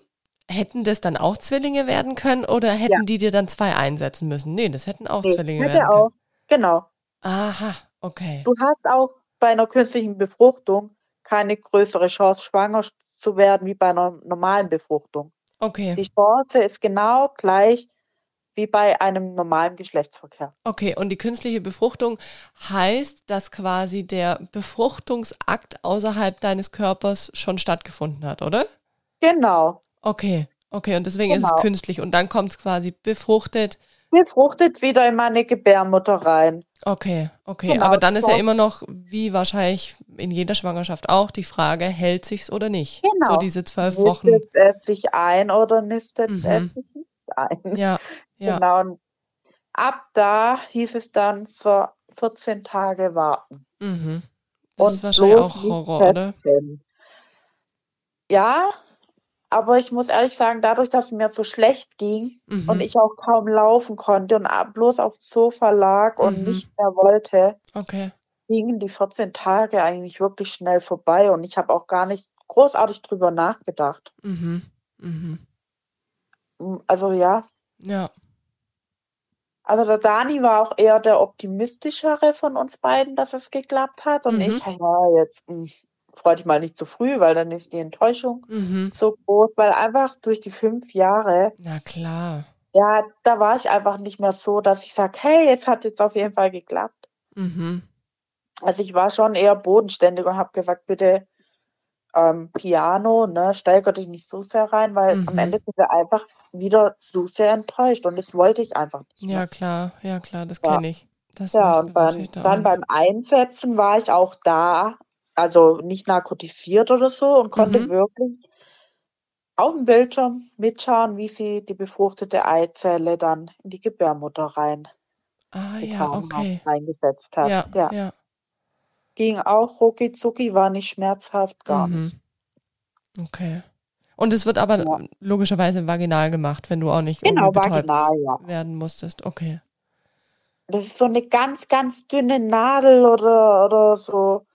Hätten das dann auch Zwillinge werden können oder hätten die dir dann zwei einsetzen müssen? Nee, das hätten auch Nee, Zwillinge hätte werden auch. Genau. können. Aha, okay. Du hast auch bei einer künstlichen Befruchtung keine größere Chance, schwanger zu werden wie bei einer normalen Befruchtung. Okay, Die Chance ist genau gleich wie bei einem normalen Geschlechtsverkehr. okay. Und die künstliche Befruchtung heißt, dass quasi der Befruchtungsakt außerhalb deines Körpers schon stattgefunden hat, oder? Genau. Okay, okay. Und deswegen ist Genau. es künstlich. Und dann kommt es quasi befruchtet. Befruchtet wieder in meine Gebärmutter rein. Okay, okay. Genau, Aber dann ist ja so. immer noch, wie wahrscheinlich in jeder Schwangerschaft auch, die Frage, hält sich's oder nicht? Genau. So diese zwölf Wochen. Nistet es sich ein oder nistet Mhm. es sich nicht ein? Ja, ja. Genau. Und ab da hieß es dann so 14 Tage warten. Mhm. Das Und ist wahrscheinlich auch Horror, oder? Ja, aber ich muss ehrlich sagen, dadurch, dass es mir so schlecht ging Mhm. und ich auch kaum laufen konnte und bloß auf dem Sofa lag und Mhm. nicht mehr wollte, Okay. gingen die 14 Tage eigentlich wirklich schnell vorbei und ich habe auch gar nicht großartig drüber nachgedacht. Mhm. Mhm. Also ja, Ja. also der Dani war auch eher der optimistischere von uns beiden, dass es geklappt hat und Mhm. ich, ja, jetzt mm, freu dich mal nicht zu früh, weil dann ist die Enttäuschung Mhm. so groß, weil einfach durch die fünf Jahre, Na klar. ja, da war ich einfach nicht mehr so, dass ich sage, hey, jetzt hat jetzt auf jeden Fall geklappt. Mhm. Also ich war schon eher bodenständig und habe gesagt, bitte ähm, Piano, ne, steiger dich nicht so sehr rein, weil am Mhm. Ende sind wir einfach wieder so sehr enttäuscht und das wollte ich einfach nicht mehr. Ja, klar, ja klar, das Ja. kenne ich. Das Ja, und beim, dann beim Einsetzen war ich auch da, also nicht narkotisiert oder so und konnte Mhm. wirklich auf dem Bildschirm mitschauen, wie sie die befruchtete Eizelle dann in die Gebärmutter rein Ah ja, getan okay. hat, reingesetzt hat. Ja, Ja, ja. ging auch rucki zucki, war nicht schmerzhaft, gar nicht. Mhm. Okay. Und es wird aber Ja. logischerweise vaginal gemacht, wenn du auch nicht Genau, betäubt vaginal, ja. werden musstest. Okay. Das ist so eine ganz, ganz dünne Nadel oder, oder so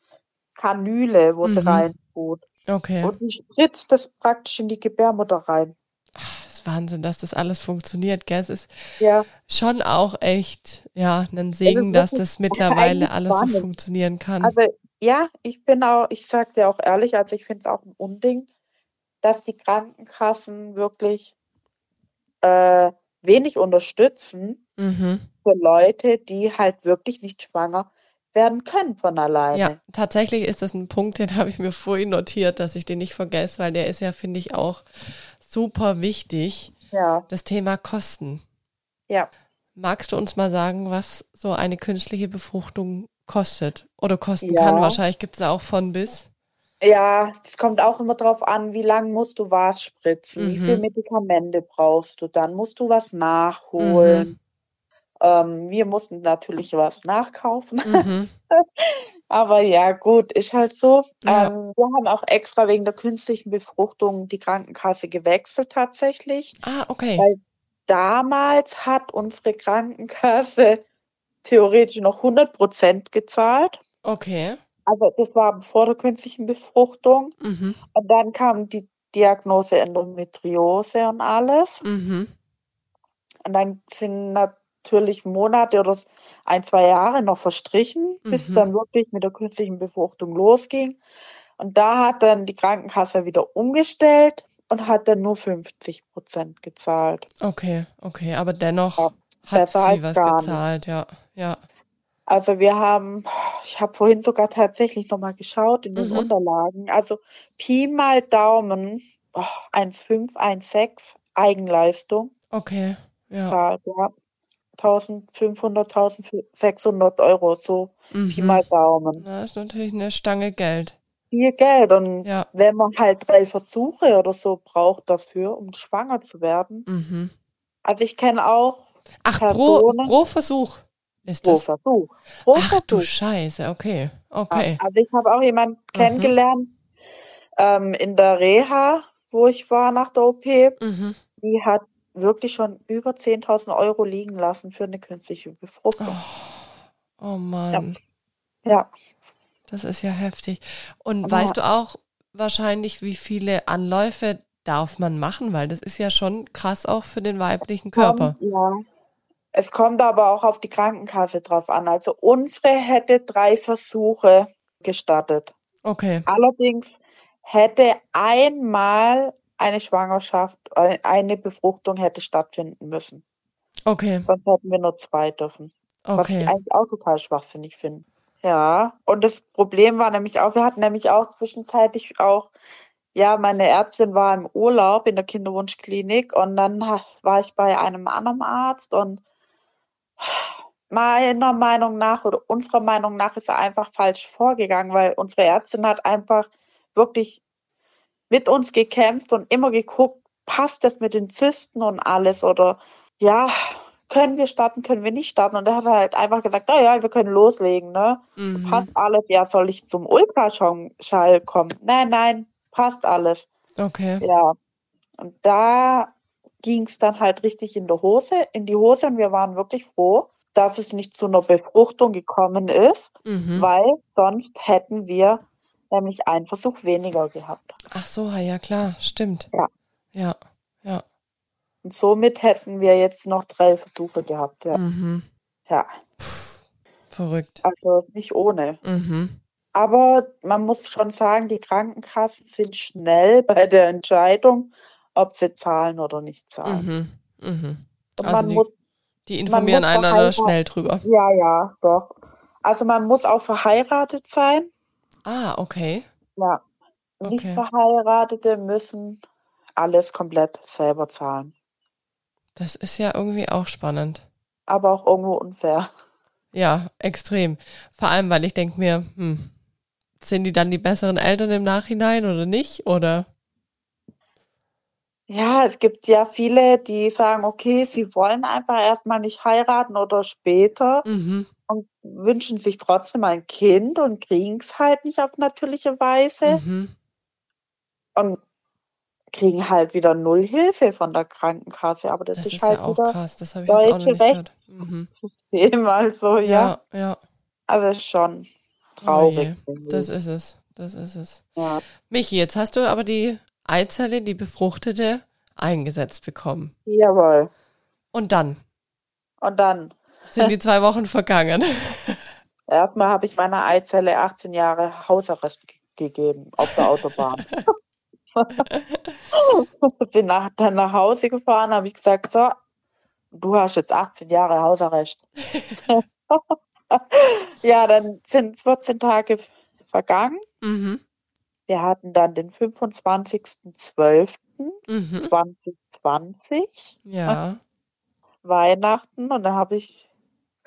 Kanüle, wo sie Mhm. rein tut. Okay. Und die spritzt das praktisch in die Gebärmutter rein. Das ist Wahnsinn, dass das alles funktioniert, gell? Es ist Ja. schon auch echt, ja, ein Segen, dass wirklich das mittlerweile alles so funktionieren kann. Also ja, ich bin auch, ich sag dir auch ehrlich, also ich finde es auch ein Unding, dass die Krankenkassen wirklich äh, wenig unterstützen Mhm. für Leute, die halt wirklich nicht schwanger werden können von alleine. Ja, tatsächlich ist das ein Punkt, den habe ich mir vorhin notiert, dass ich den nicht vergesse, weil der ist ja, finde ich, auch super wichtig. Ja, Das Thema Kosten. ja. Magst du uns mal sagen, was so eine künstliche Befruchtung kostet oder kosten Ja. kann? Wahrscheinlich gibt es da auch von bis. Ja, es kommt auch immer drauf an, wie lange musst du was spritzen, wie Mhm. viel Medikamente brauchst du, dann musst du was nachholen. Mhm. Ähm, wir mussten natürlich was nachkaufen. Mhm. Aber ja, gut, ist halt so. Ja. Ähm, wir haben auch extra wegen der künstlichen Befruchtung die Krankenkasse gewechselt tatsächlich. Ah, okay. Weil damals hat unsere Krankenkasse theoretisch noch 100 Prozent gezahlt. Okay. Also das war vor der künstlichen Befruchtung. Mhm. Und dann kam die Diagnose Endometriose und alles. Mhm. Und dann sind natürlich Monate oder ein, zwei Jahre noch verstrichen, bis Mhm. dann wirklich mit der künstlichen Befruchtung losging. Und da hat dann die Krankenkasse wieder umgestellt und hat dann nur 50 Prozent gezahlt. Okay, okay. Aber dennoch Ja, hat sie was nicht. gezahlt, ja. Ja. Also wir haben, ich habe vorhin sogar tatsächlich nochmal geschaut in den Mhm. Unterlagen. Also Pi mal Daumen, oh, 1,5, 1,6 Eigenleistung. Okay. Ja, ja. 1500, 1600 Euro, so Pi Mhm. mal Daumen. Das ist natürlich eine Stange Geld. Viel Geld. Und Ja. wenn man halt drei Versuche oder so braucht dafür, um schwanger zu werden. Mhm. Also ich kenne auch Ach, pro, Personen pro Versuch ist pro das. Versuch. Pro Ach du Versuch. Scheiße, okay. Okay. Also ich habe auch jemanden kennengelernt ähm, in der Reha, wo ich war nach der OP. Mhm. Die hat wirklich schon über 10.000 Euro liegen lassen für eine künstliche Befruchtung. Oh Mann, Ja, das ist ja heftig. Und Aber- weißt du auch wahrscheinlich, wie viele Anläufe darf man machen? Weil das ist ja schon krass auch für den weiblichen Körper. Kommt, ja. Es kommt aber auch auf die Krankenkasse drauf an. Also unsere hätte drei Versuche gestattet. Okay. Allerdings hätte einmal eine Schwangerschaft, äh, eine Befruchtung hätte stattfinden müssen. Okay. Sonst hätten wir nur zwei dürfen. Was ich Okay. eigentlich auch total schwachsinnig finde. Ja, und das Problem war nämlich auch, wir hatten nämlich auch zwischenzeitlich auch, ja, meine Ärztin war im Urlaub in der Kinderwunschklinik und dann war ich bei einem anderen Arzt und meiner Meinung nach oder unserer Meinung nach ist er einfach falsch vorgegangen, weil unsere Ärztin hat einfach wirklich mit uns gekämpft und immer geguckt, passt das mit den Zysten und alles oder ja, können wir starten, können wir nicht starten und er hat halt einfach gesagt, na ja, wir können loslegen, ne? Mhm. Passt alles, ja, soll ich zum Ultraschall kommen? Nein, nein, passt alles. Okay. Ja. Und da ging es dann halt richtig in der Hose, in die Hose und wir waren wirklich froh, dass es nicht zu einer Befruchtung gekommen ist, Mhm. weil sonst hätten wir nämlich einen Versuch weniger gehabt. Ach so, ja klar, stimmt. Ja. Ja. Ja. Und somit hätten wir jetzt noch drei Versuche gehabt. Ja, Mhm. ja. Verrückt. also nicht ohne. Mhm. Aber man muss schon sagen, die Krankenkassen sind schnell bei der Entscheidung, ob sie zahlen oder nicht zahlen. Mhm. Mhm. Und Also man die- muss Die informieren einfach- schnell drüber. Ja, ja, doch. Also man muss auch verheiratet sein. Ah, okay. Ja. Nicht Okay. Verheiratete müssen alles komplett selber zahlen. Das ist ja irgendwie auch spannend. Aber auch irgendwo unfair. Ja, extrem. Vor allem, weil ich denke mir, hm, sind die dann die besseren Eltern im Nachhinein oder nicht? Oder? Ja, es gibt ja viele, die sagen, okay, sie wollen einfach erstmal nicht heiraten oder später Mhm. Und wünschen sich trotzdem ein Kind und kriegen es halt nicht auf natürliche Weise. Mhm. Und kriegen halt wieder null Hilfe von der Krankenkasse. Aber das, Das ist, ist halt ja auch wieder krass. Das habe ich jetzt auch noch nicht gehört. Mhm. Also ja, Ja, ja. also schon Oh traurig. je. Das ist es. Das ist es. ja. Michi, jetzt hast du aber die Eizelle, die befruchtete, eingesetzt bekommen. Jawohl. Und dann Und dann, sind die zwei Wochen vergangen. erstmal habe ich meiner Eizelle 18 Jahre Hausarrest ge- gegeben auf der Autobahn. Bin nach, dann nach Hause gefahren, habe ich gesagt, so, du hast jetzt 18 Jahre Hausarrest. ja, dann sind 14 Tage vergangen. Mhm. Wir hatten dann den 25.12.2020, Mhm. Ja. Weihnachten, und da habe ich,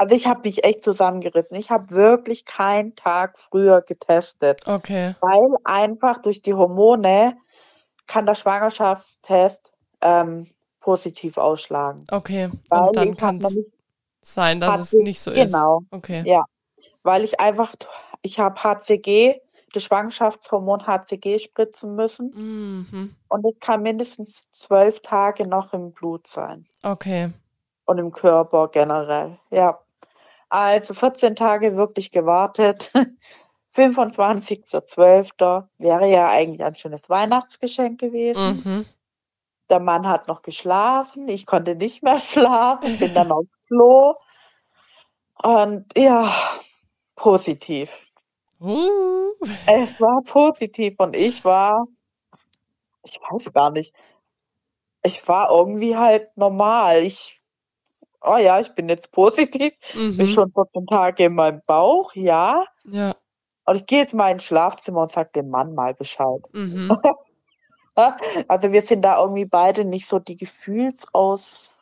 also ich habe mich echt zusammengerissen. Ich habe wirklich keinen Tag früher getestet, Okay. weil einfach durch die Hormone kann der Schwangerschaftstest ähm, positiv ausschlagen. Okay. Weil Und dann kann es nicht, sein, dass es HC nicht so ist. genau, Okay. ja, weil ich einfach, ich habe HCG, das Schwangerschaftshormon HCG spritzen müssen Mhm. und es kann mindestens zwölf Tage noch im Blut sein Okay. und im Körper generell. Ja, also 14 Tage wirklich gewartet. 25.12. wäre ja eigentlich ein schönes Weihnachtsgeschenk gewesen. Mhm. Der Mann hat noch geschlafen, ich konnte nicht mehr schlafen, bin dann aufs Klo und ja, positiv. Uh. Es war positiv und ich war, ich weiß gar nicht, ich war irgendwie halt normal. Ich, oh ja, ich bin jetzt positiv, bin Mhm. schon 14 Tage in meinem Bauch, ja. Ja. Und ich gehe jetzt mal ins Schlafzimmer und sag dem Mann mal Bescheid. Mhm. Also wir sind da irgendwie beide nicht so die Gefühlsausbrücher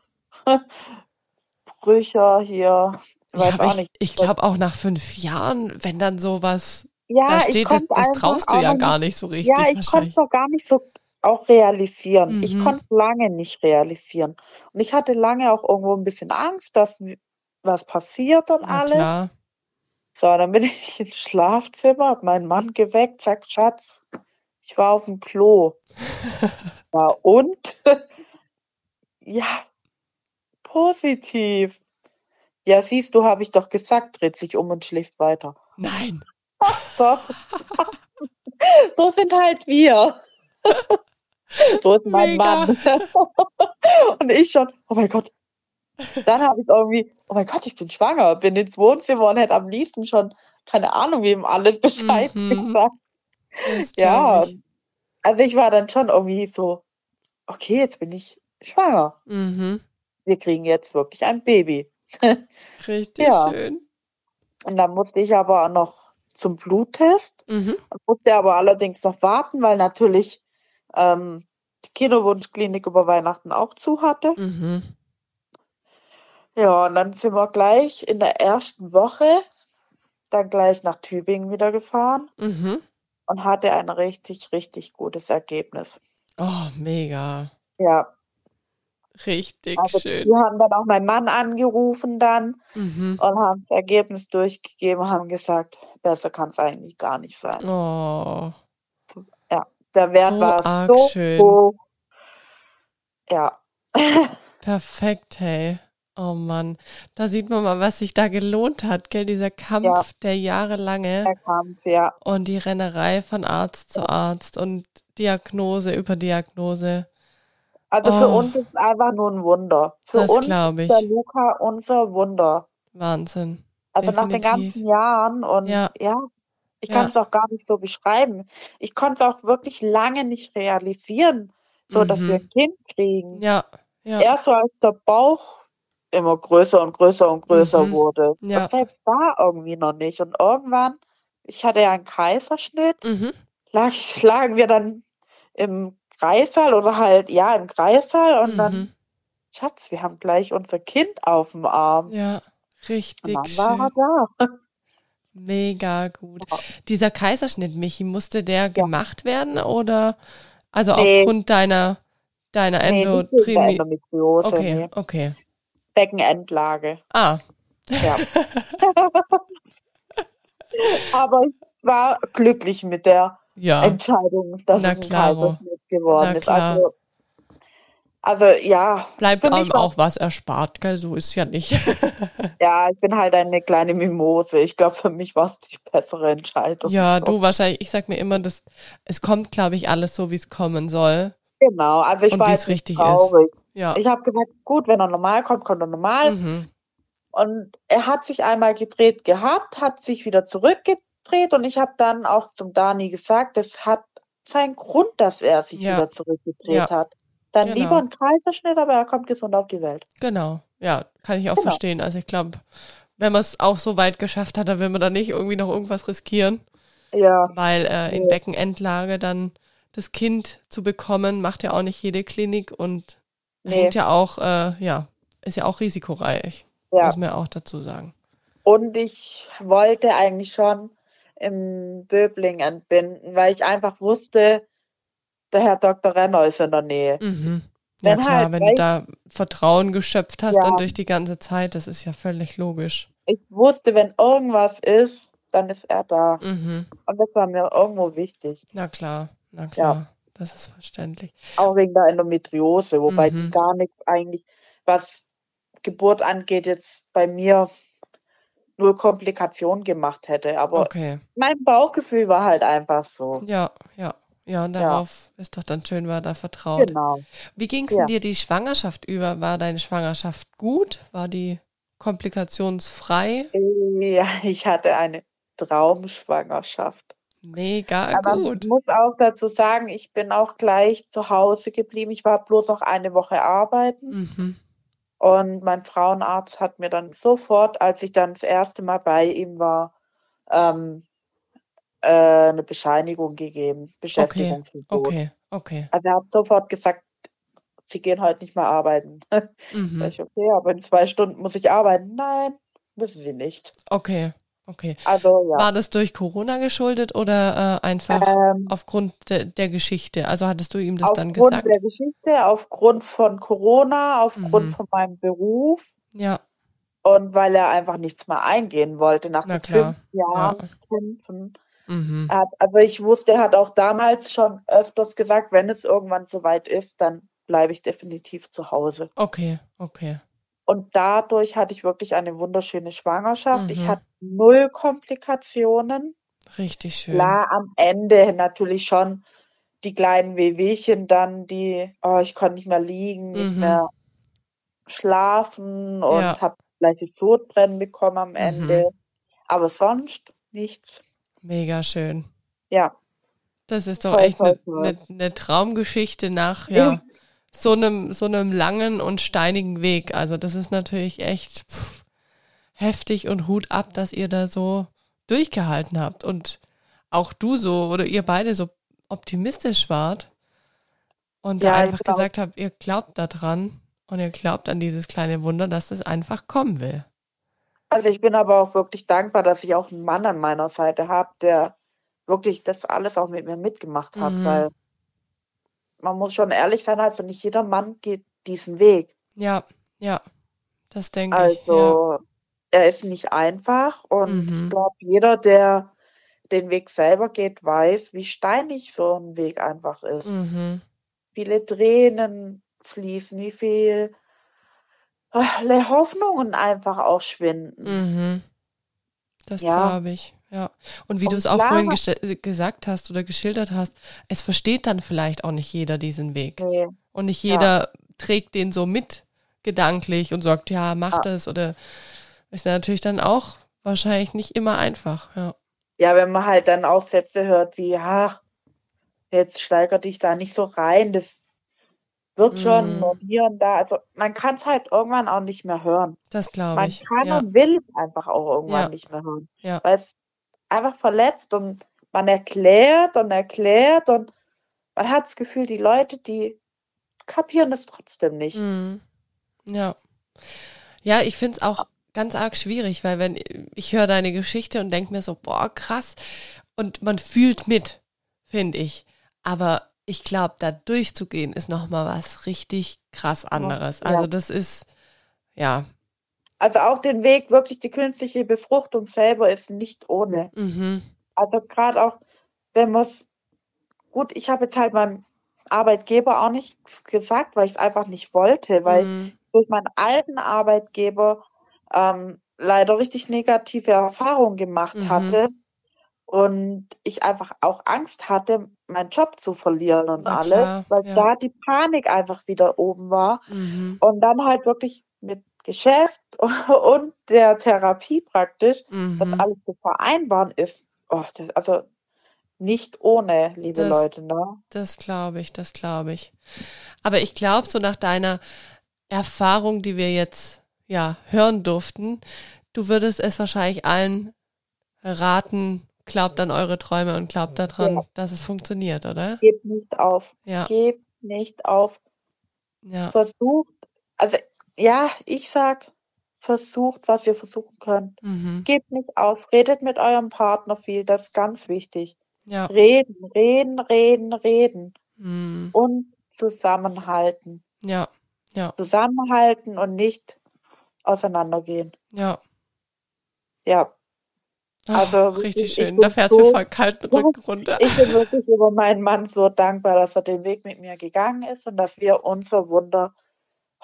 hier. Ja, Weiß aber auch ich, nicht. ich glaube auch nach fünf Jahren, wenn dann sowas Ja, da steht, das, das traust du ja gar nicht, so richtig ja, ich konnte es noch gar nicht so auch realisieren. Ich Mhm. konnte es lange nicht realisieren. Und ich hatte lange auch irgendwo ein bisschen Angst, dass was passiert und Na alles. klar. So, dann bin ich ins Schlafzimmer, hab meinen Mann geweckt, sagt, Schatz, ich war auf dem Klo. Ja, und? Ja, positiv. Ja, siehst du, habe ich doch gesagt, dreht sich um und schläft weiter. Nein. Doch, so sind halt wir. So ist mein Mega. Mann. Und ich schon, oh mein Gott. Dann habe ich irgendwie, oh mein Gott, ich bin schwanger, bin ins Wohnzimmer und hätte am liebsten schon, keine Ahnung, wem alles Bescheid Mhm. gesagt. Ja, ich. also ich war dann schon irgendwie so, okay, jetzt bin ich schwanger. Mhm. Wir kriegen jetzt wirklich ein Baby. Richtig Ja. schön. Und dann musste ich aber noch zum Bluttest. Mhm. Musste aber allerdings noch warten, weil natürlich ähm, die Kinderwunschklinik über Weihnachten auch zu hatte. Mhm. Ja, und dann sind wir gleich in der ersten Woche dann gleich nach Tübingen wieder gefahren Mhm. und hatte ein richtig, richtig gutes Ergebnis. Oh, mega. Ja, Richtig also schön. die haben dann auch meinen Mann angerufen dann Mhm. und haben das Ergebnis durchgegeben, haben gesagt, besser kann es eigentlich gar nicht sein. Oh, der Wert so war so schön. hoch. Ja, Perfekt, hey. Oh Mann, da sieht man mal, was sich da gelohnt hat, gell? Dieser ja, Kampf, der jahrelange der Kampf, ja. und die Rennerei von Arzt zu Arzt und Diagnose über Diagnose. Also für Oh, uns ist es einfach nur ein Wunder. Für das uns glaube ist der ich. Luca unser Wunder. Wahnsinn. Also nach den Definitiv. ganzen Jahren und Ja, ja, ich kann ja. es auch gar nicht so beschreiben. Ich konnte es auch wirklich lange nicht realisieren, so dass wir Mhm. ein Kind kriegen. Ja, ja. Erst so als der Bauch immer größer und größer und größer Mhm. wurde. Ja. Und selbst da irgendwie noch nicht. Und irgendwann, ich hatte ja einen Kaiserschnitt, Mhm. lag, lagen wir dann im Kreissaal oder halt, ja, im Kreissaal und dann, Mhm. Schatz, wir haben gleich unser Kind auf dem Arm. Ja, Und richtig dann war er da. Mega gut. Ja. Dieser Kaiserschnitt, Michi, musste der Ja. gemacht werden oder also Nee, aufgrund deiner deiner nee? Endometriose, Okay, nee. okay. Beckenendlage. Ah, Ja. Aber ich war glücklich mit der ja. Entscheidung, dass Na es ein klaro. Kaiserschnitt geworden Na ist. klar. Also, also ja, Bleibt einem auch was erspart, gell? So ist ja nicht. ja, ich bin halt eine kleine Mimose. Ich glaube, für mich war es die bessere Entscheidung. ja, du wahrscheinlich, ich sag mir immer, dass es kommt, glaube ich, alles so, wie es kommen soll. Genau, also ich Und war jetzt richtig ist. traurig. Ja. Ich habe gesagt, gut, wenn er normal kommt, kommt er normal. Mhm. Und er hat sich einmal gedreht gehabt, hat sich wieder zurückgedreht und ich habe dann auch zum Dani gesagt, es hat seinen Grund, dass er sich Ja. wieder zurückgedreht Ja. hat. Dann Genau. lieber ein Kaiserschnitt, aber er kommt gesund auf die Welt. Genau. Ja, kann ich auch Genau. verstehen. Also ich glaube, wenn man es auch so weit geschafft hat, dann will man da nicht irgendwie noch irgendwas riskieren. Ja, Weil äh, in Nee. Beckenendlage dann das Kind zu bekommen, macht ja auch nicht jede Klinik und Nee. hängt ja auch, äh, ja, ist ja auch risikoreich, ja. muss man ja auch dazu sagen. Und ich wollte eigentlich schon im Böbling entbinden, weil ich einfach wusste, der Herr Dr. Renner ist in der Nähe. Mhm. Ja Wenn klar, halt wenn du da Vertrauen geschöpft hast Ja. dann durch die ganze Zeit, das ist ja völlig logisch. Ich wusste, wenn irgendwas ist, dann ist er da. Mhm. Und das war mir irgendwo wichtig. Na klar, na klar, das ist verständlich. Auch wegen der Endometriose, wobei Mhm. die gar nichts eigentlich, was Geburt angeht, jetzt bei mir null Komplikationen gemacht hätte. Aber Okay, mein Bauchgefühl war halt einfach so. ja, ja. Ja, und Ja. darauf ist doch dann schön, war da vertraut. Genau. Wie ging es Ja. dir die Schwangerschaft über? War deine Schwangerschaft gut? War die komplikationsfrei? Ja, ich hatte eine Traumschwangerschaft. Mega Aber gut. ich muss auch dazu sagen, ich bin auch gleich zu Hause geblieben. Ich war bloß noch eine Woche arbeiten. Mhm. Und mein Frauenarzt hat mir dann sofort, als ich dann das erste Mal bei ihm war, ähm, äh, eine Bescheinigung gegeben. Beschäftigungsverbot. Okay, okay. Also er hat sofort gesagt, Sie gehen heute nicht mehr arbeiten. Mhm. ich, okay, aber in zwei Stunden muss ich arbeiten. Nein, müssen Sie nicht. Okay, okay. Also ja. War das durch Corona geschuldet oder äh, einfach Ähm, aufgrund de der Geschichte? Also hattest du ihm das dann aufgrund gesagt? der Geschichte, aufgrund von Corona, aufgrund Mhm. von meinem Beruf Ja, und weil er einfach nichts mehr eingehen wollte nach Na den klar. fünf Jahren Kämpfen. Mhm. Er also ich wusste, er hat auch damals schon öfters gesagt, wenn es irgendwann soweit ist, dann bleibe ich definitiv zu Hause. Okay, okay. Und dadurch hatte ich wirklich eine wunderschöne Schwangerschaft. Ich Mhm. hatte null Komplikationen. Richtig schön. Klar, am Ende natürlich schon die kleinen Wehwehchen dann, die, oh, ich konnte nicht mehr liegen, nicht Mhm. mehr schlafen und Ja. habe leichtes Sodbrennen bekommen am Mhm. Ende. Aber sonst nichts. Mega schön. Ja, Das ist doch Toll, echt eine ne, ne Traumgeschichte nach Ja. ja, so einem so einem langen und steinigen Weg. Also das ist natürlich echt pff, heftig und Hut ab, dass ihr da so durchgehalten habt und auch du so oder ihr beide so optimistisch wart und da Ja, einfach genau. gesagt habt, ihr glaubt daran und ihr glaubt an dieses kleine Wunder, dass es einfach kommen will. Also ich bin aber auch wirklich dankbar, dass ich auch einen Mann an meiner Seite habe, der wirklich das alles auch mit mir mitgemacht hat, Mhm. weil man muss schon ehrlich sein, also nicht jeder Mann geht diesen Weg. Ja, ja, das denke ich. Ja. Also er ist nicht einfach und Mhm. ich glaube, jeder, der den Weg selber geht, weiß, wie steinig so ein Weg einfach ist. Mhm. Viele Tränen fließen, wie viel Hoffnungen einfach auch schwinden. Mhm. Das Ja. glaube ich, ja. Und wie du es auch vorhin gesagt hast oder geschildert hast, es versteht dann vielleicht auch nicht jeder diesen Weg. Nee. Und nicht Ja. jeder trägt den so mit gedanklich und sagt, ja, mach Ja. das oder ist ja natürlich dann auch wahrscheinlich nicht immer einfach, ja. Ja, wenn man halt dann auch Sätze hört wie, ach, jetzt steiger dich da nicht so rein, das wird schon hier und da. Also man kann es halt irgendwann auch nicht mehr hören. Das glaube Man ich. kann Ja, und will es einfach auch irgendwann Ja. nicht mehr hören. Ja. Weil es einfach verletzt und man erklärt und erklärt und man hat das Gefühl, die Leute, die kapieren es trotzdem nicht. Mhm. Ja. Ja, ich finde es auch ganz arg schwierig, weil wenn ich höre deine Geschichte und denke mir so, boah, krass. Und man fühlt mit, finde ich. Aber ich glaube, da durchzugehen ist nochmal was richtig krass anderes. Also das ist, ja. Also auch den Weg, wirklich die künstliche Befruchtung selber ist nicht ohne. Mhm. Also gerade auch, wenn man es gut, ich habe jetzt halt meinem Arbeitgeber auch nichts gesagt, weil ich es einfach nicht wollte, weil Mhm. durch meinen alten Arbeitgeber ähm, leider richtig negative Erfahrungen gemacht Mhm. hatte und ich einfach auch Angst hatte, meinen Job zu verlieren und Na alles, klar, weil ja. da die Panik einfach wieder oben war Mhm. und dann halt wirklich mit Geschäft und der Therapie praktisch, das Mhm. alles zu vereinbaren ist, oh, das, also nicht ohne, liebe Das, Leute, ne? das glaube ich, das glaube ich. Aber ich glaube, so nach deiner Erfahrung, die wir jetzt ja hören durften, du würdest es wahrscheinlich allen raten, glaubt an eure Träume und glaubt Ja, daran, dass es funktioniert, oder? gebt nicht auf, Ja, gebt nicht auf, ja, versucht, also ja, ich sag, versucht, was ihr versuchen könnt. mhm. Gebt nicht auf, redet mit eurem Partner viel, das ist ganz wichtig. Ja, Reden, reden, reden, reden mhm. und zusammenhalten. Ja, ja, Zusammenhalten und nicht auseinandergehen. ja. Ja, Ach, also richtig wirklich, ich schön. Da bin fährt's mir so, voll kalten Rücken runter. ich bin wirklich über meinen Mann so dankbar, dass er den Weg mit mir gegangen ist und dass wir unser Wunder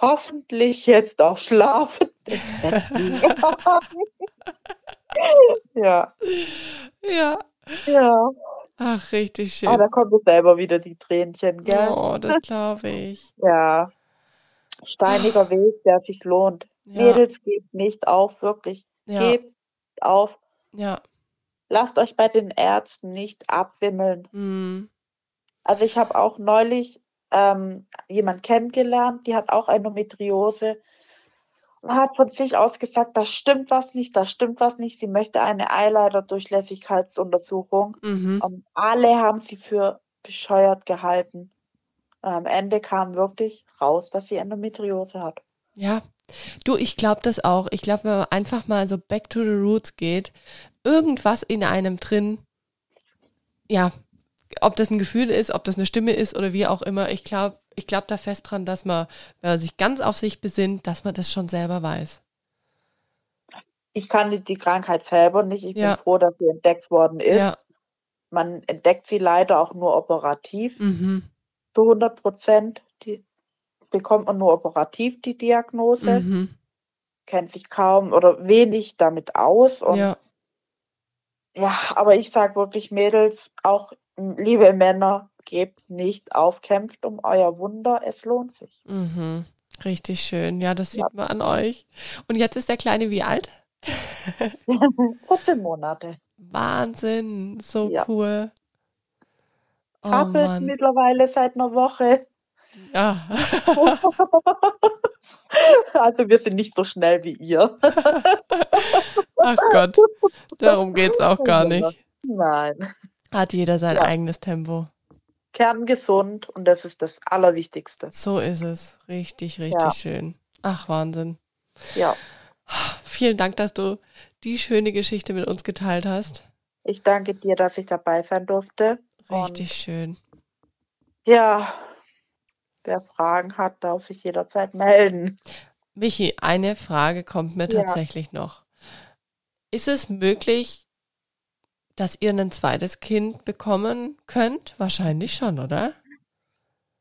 hoffentlich jetzt auch schlafen. Ja, Ja. ja. Ach, richtig Ah, schön. da kommen selber wieder die Tränchen, gell? Oh, das glaube ich. Ja, steiniger Weg, der sich lohnt. Ja, Mädels, gebt nicht auf, wirklich. ja, Gebt auf. Ja. Lasst euch bei den Ärzten nicht abwimmeln. Mm, Also ich habe auch neulich ähm, jemand kennengelernt, die hat auch Endometriose und hat von sich aus gesagt, da stimmt was nicht, da stimmt was nicht. Sie möchte eine Eileiter-Durchlässigkeitsuntersuchung. mhm. Und alle haben sie für bescheuert gehalten. Und am Ende kam wirklich raus, dass sie Endometriose hat. Ja. Du, ich glaube das auch. Ich glaube, wenn man einfach mal so back to the roots geht, irgendwas in einem drin, ja, ob das ein Gefühl ist, ob das eine Stimme ist oder wie auch immer, ich glaube, ich glaube da fest dran, dass man, wenn man sich ganz auf sich besinnt, dass man das schon selber weiß. Ich kannte die Krankheit selber nicht. Ich bin Ja, froh, dass sie entdeckt worden ist. ja, Man entdeckt sie leider auch nur operativ. mhm, Zu 100 Prozent die bekommt man nur operativ die Diagnose. mhm, Kennt sich kaum oder wenig damit aus. Und ja, ja, aber ich sag wirklich, Mädels, auch liebe Männer, gebt nicht auf, kämpft um euer Wunder. Es lohnt sich. mhm. Richtig schön. Ja, das Ja. sieht man an euch. Und jetzt ist der Kleine wie alt? 14 Monate. Wahnsinn, so Ja. cool. Oh Krabbelt mittlerweile seit einer Woche. Ja. Also wir sind nicht so schnell wie ihr. Ach Gott, darum geht's auch gar nicht. Nein. Hat jeder sein Ja. eigenes Tempo. Kerngesund und das ist das Allerwichtigste. So ist es. Richtig, richtig Ja. schön. Ach, Wahnsinn. Ja. Vielen Dank, dass du die schöne Geschichte mit uns geteilt hast. Ich danke dir, dass ich dabei sein durfte. Richtig schön. Ja, wer Fragen hat, darf sich jederzeit melden. Michi, eine Frage kommt mir Ja. tatsächlich noch. Ist es möglich, dass ihr ein zweites Kind bekommen könnt? Wahrscheinlich schon, oder?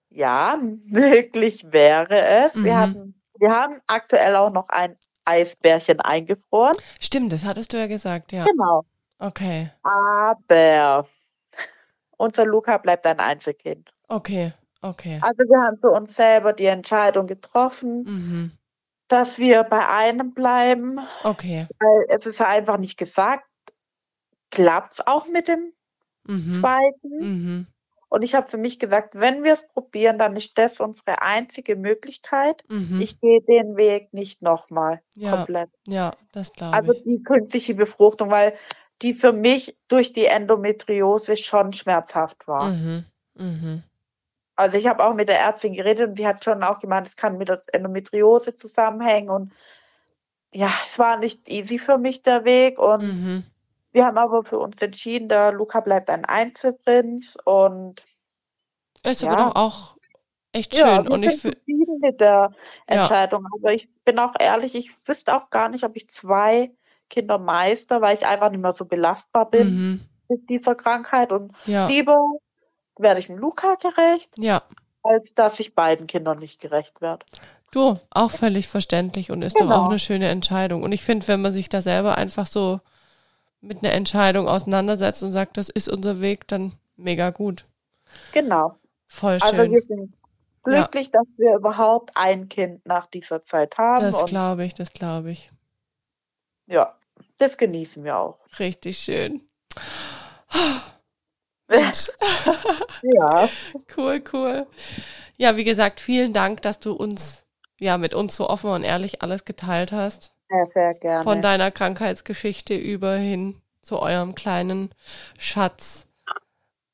Ja, möglich wäre es. Wir Mhm. hatten, wir haben aktuell auch noch ein Eisbärchen eingefroren. Stimmt, das hattest du ja gesagt, ja. Genau. Okay, Aber unser Luca bleibt ein Einzelkind. okay, okay. Also wir haben für uns selber die Entscheidung getroffen, Mhm. dass wir bei einem bleiben, Okay. weil es ist ja einfach nicht gesagt, klappt's auch mit dem Mhm. zweiten. Mhm. Und ich habe für mich gesagt, wenn wir es probieren, dann ist das unsere einzige Möglichkeit. Mhm. Ich gehe den Weg nicht nochmal Ja, komplett. ja, das glaube Also ich. die künstliche Befruchtung, weil die für mich durch die Endometriose schon schmerzhaft war. Mhm. Mhm. Also ich habe auch mit der Ärztin geredet und die hat schon auch gemeint, es kann mit der Endometriose zusammenhängen und ja, es war nicht easy für mich der Weg und Mhm. wir haben aber für uns entschieden, der Luca bleibt ein Einzelprinz und Ist aber ja, doch auch echt ja, schön. wir Und ich fühl- zufrieden mit der ja, Entscheidung. Aber ich bin auch ehrlich, ich wüsste auch gar nicht, ob ich zwei Kinder meister, weil ich einfach nicht mehr so belastbar bin mhm. mit dieser Krankheit und Ja, lieber werde ich dem Luca gerecht, Ja. als dass ich beiden Kindern nicht gerecht werde. Du, auch völlig verständlich und ist doch Genau. auch eine schöne Entscheidung. Und ich finde, wenn man sich da selber einfach so mit einer Entscheidung auseinandersetzt und sagt, das ist unser Weg, dann mega gut. Genau. Voll Also schön. wir sind glücklich, dass wir überhaupt ein Kind nach dieser Zeit haben. das glaube ich, das glaube ich. ja, das genießen wir auch. Richtig schön. Ja, Cool, cool. Ja, wie gesagt, vielen Dank, dass du uns, ja, mit uns so offen und ehrlich alles geteilt hast. sehr, sehr gerne. Von deiner Krankheitsgeschichte über hin zu eurem kleinen Schatz.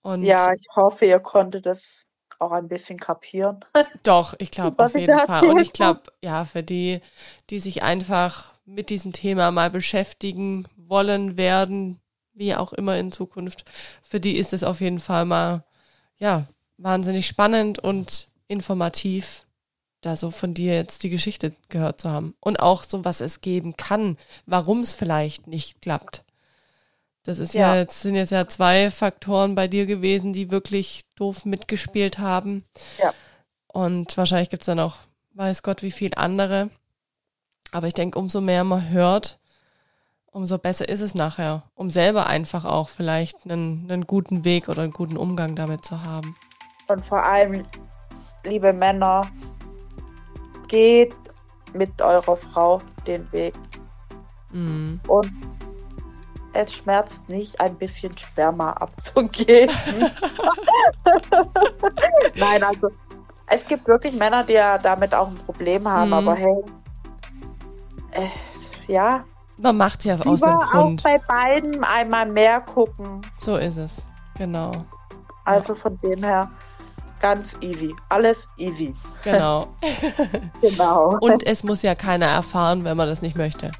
Und ja, ich hoffe, ihr konntet das auch ein bisschen kapieren. Doch, ich glaube auf jeden Fall. Und ich glaube, ja, für die, die sich einfach mit diesem Thema mal beschäftigen wollen werden, wie auch immer in Zukunft, für die ist es auf jeden Fall mal, ja, wahnsinnig spannend und informativ, da so von dir jetzt die Geschichte gehört zu haben. Und auch so, was es geben kann, warum es vielleicht nicht klappt. Das ist ja. Ja. jetzt, sind jetzt ja zwei Faktoren bei dir gewesen, die wirklich doof mitgespielt haben. Ja. Und wahrscheinlich gibt's dann auch, weiß Gott, wie viel andere. Aber ich denke, umso mehr man hört, umso besser ist es nachher, um selber einfach auch vielleicht einen, einen guten Weg oder einen guten Umgang damit zu haben. Und vor allem, liebe Männer, geht mit eurer Frau den Weg. Mm. Und es schmerzt nicht, ein bisschen Sperma abzugeben. Nein, also es gibt wirklich Männer, die ja damit auch ein Problem haben, Mhm. aber hey, äh, ja, Man macht's ja aus einem lieber auch Grund. bei beiden einmal mehr gucken. So ist es. Genau. Also von dem her ganz easy. Alles easy. Genau. Genau. Und es muss ja keiner erfahren, wenn man das nicht möchte.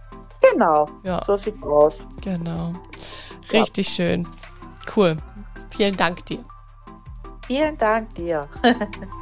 genau. Ja, So sieht's aus. genau. Richtig schön. Cool. Vielen Dank dir. Vielen Dank dir.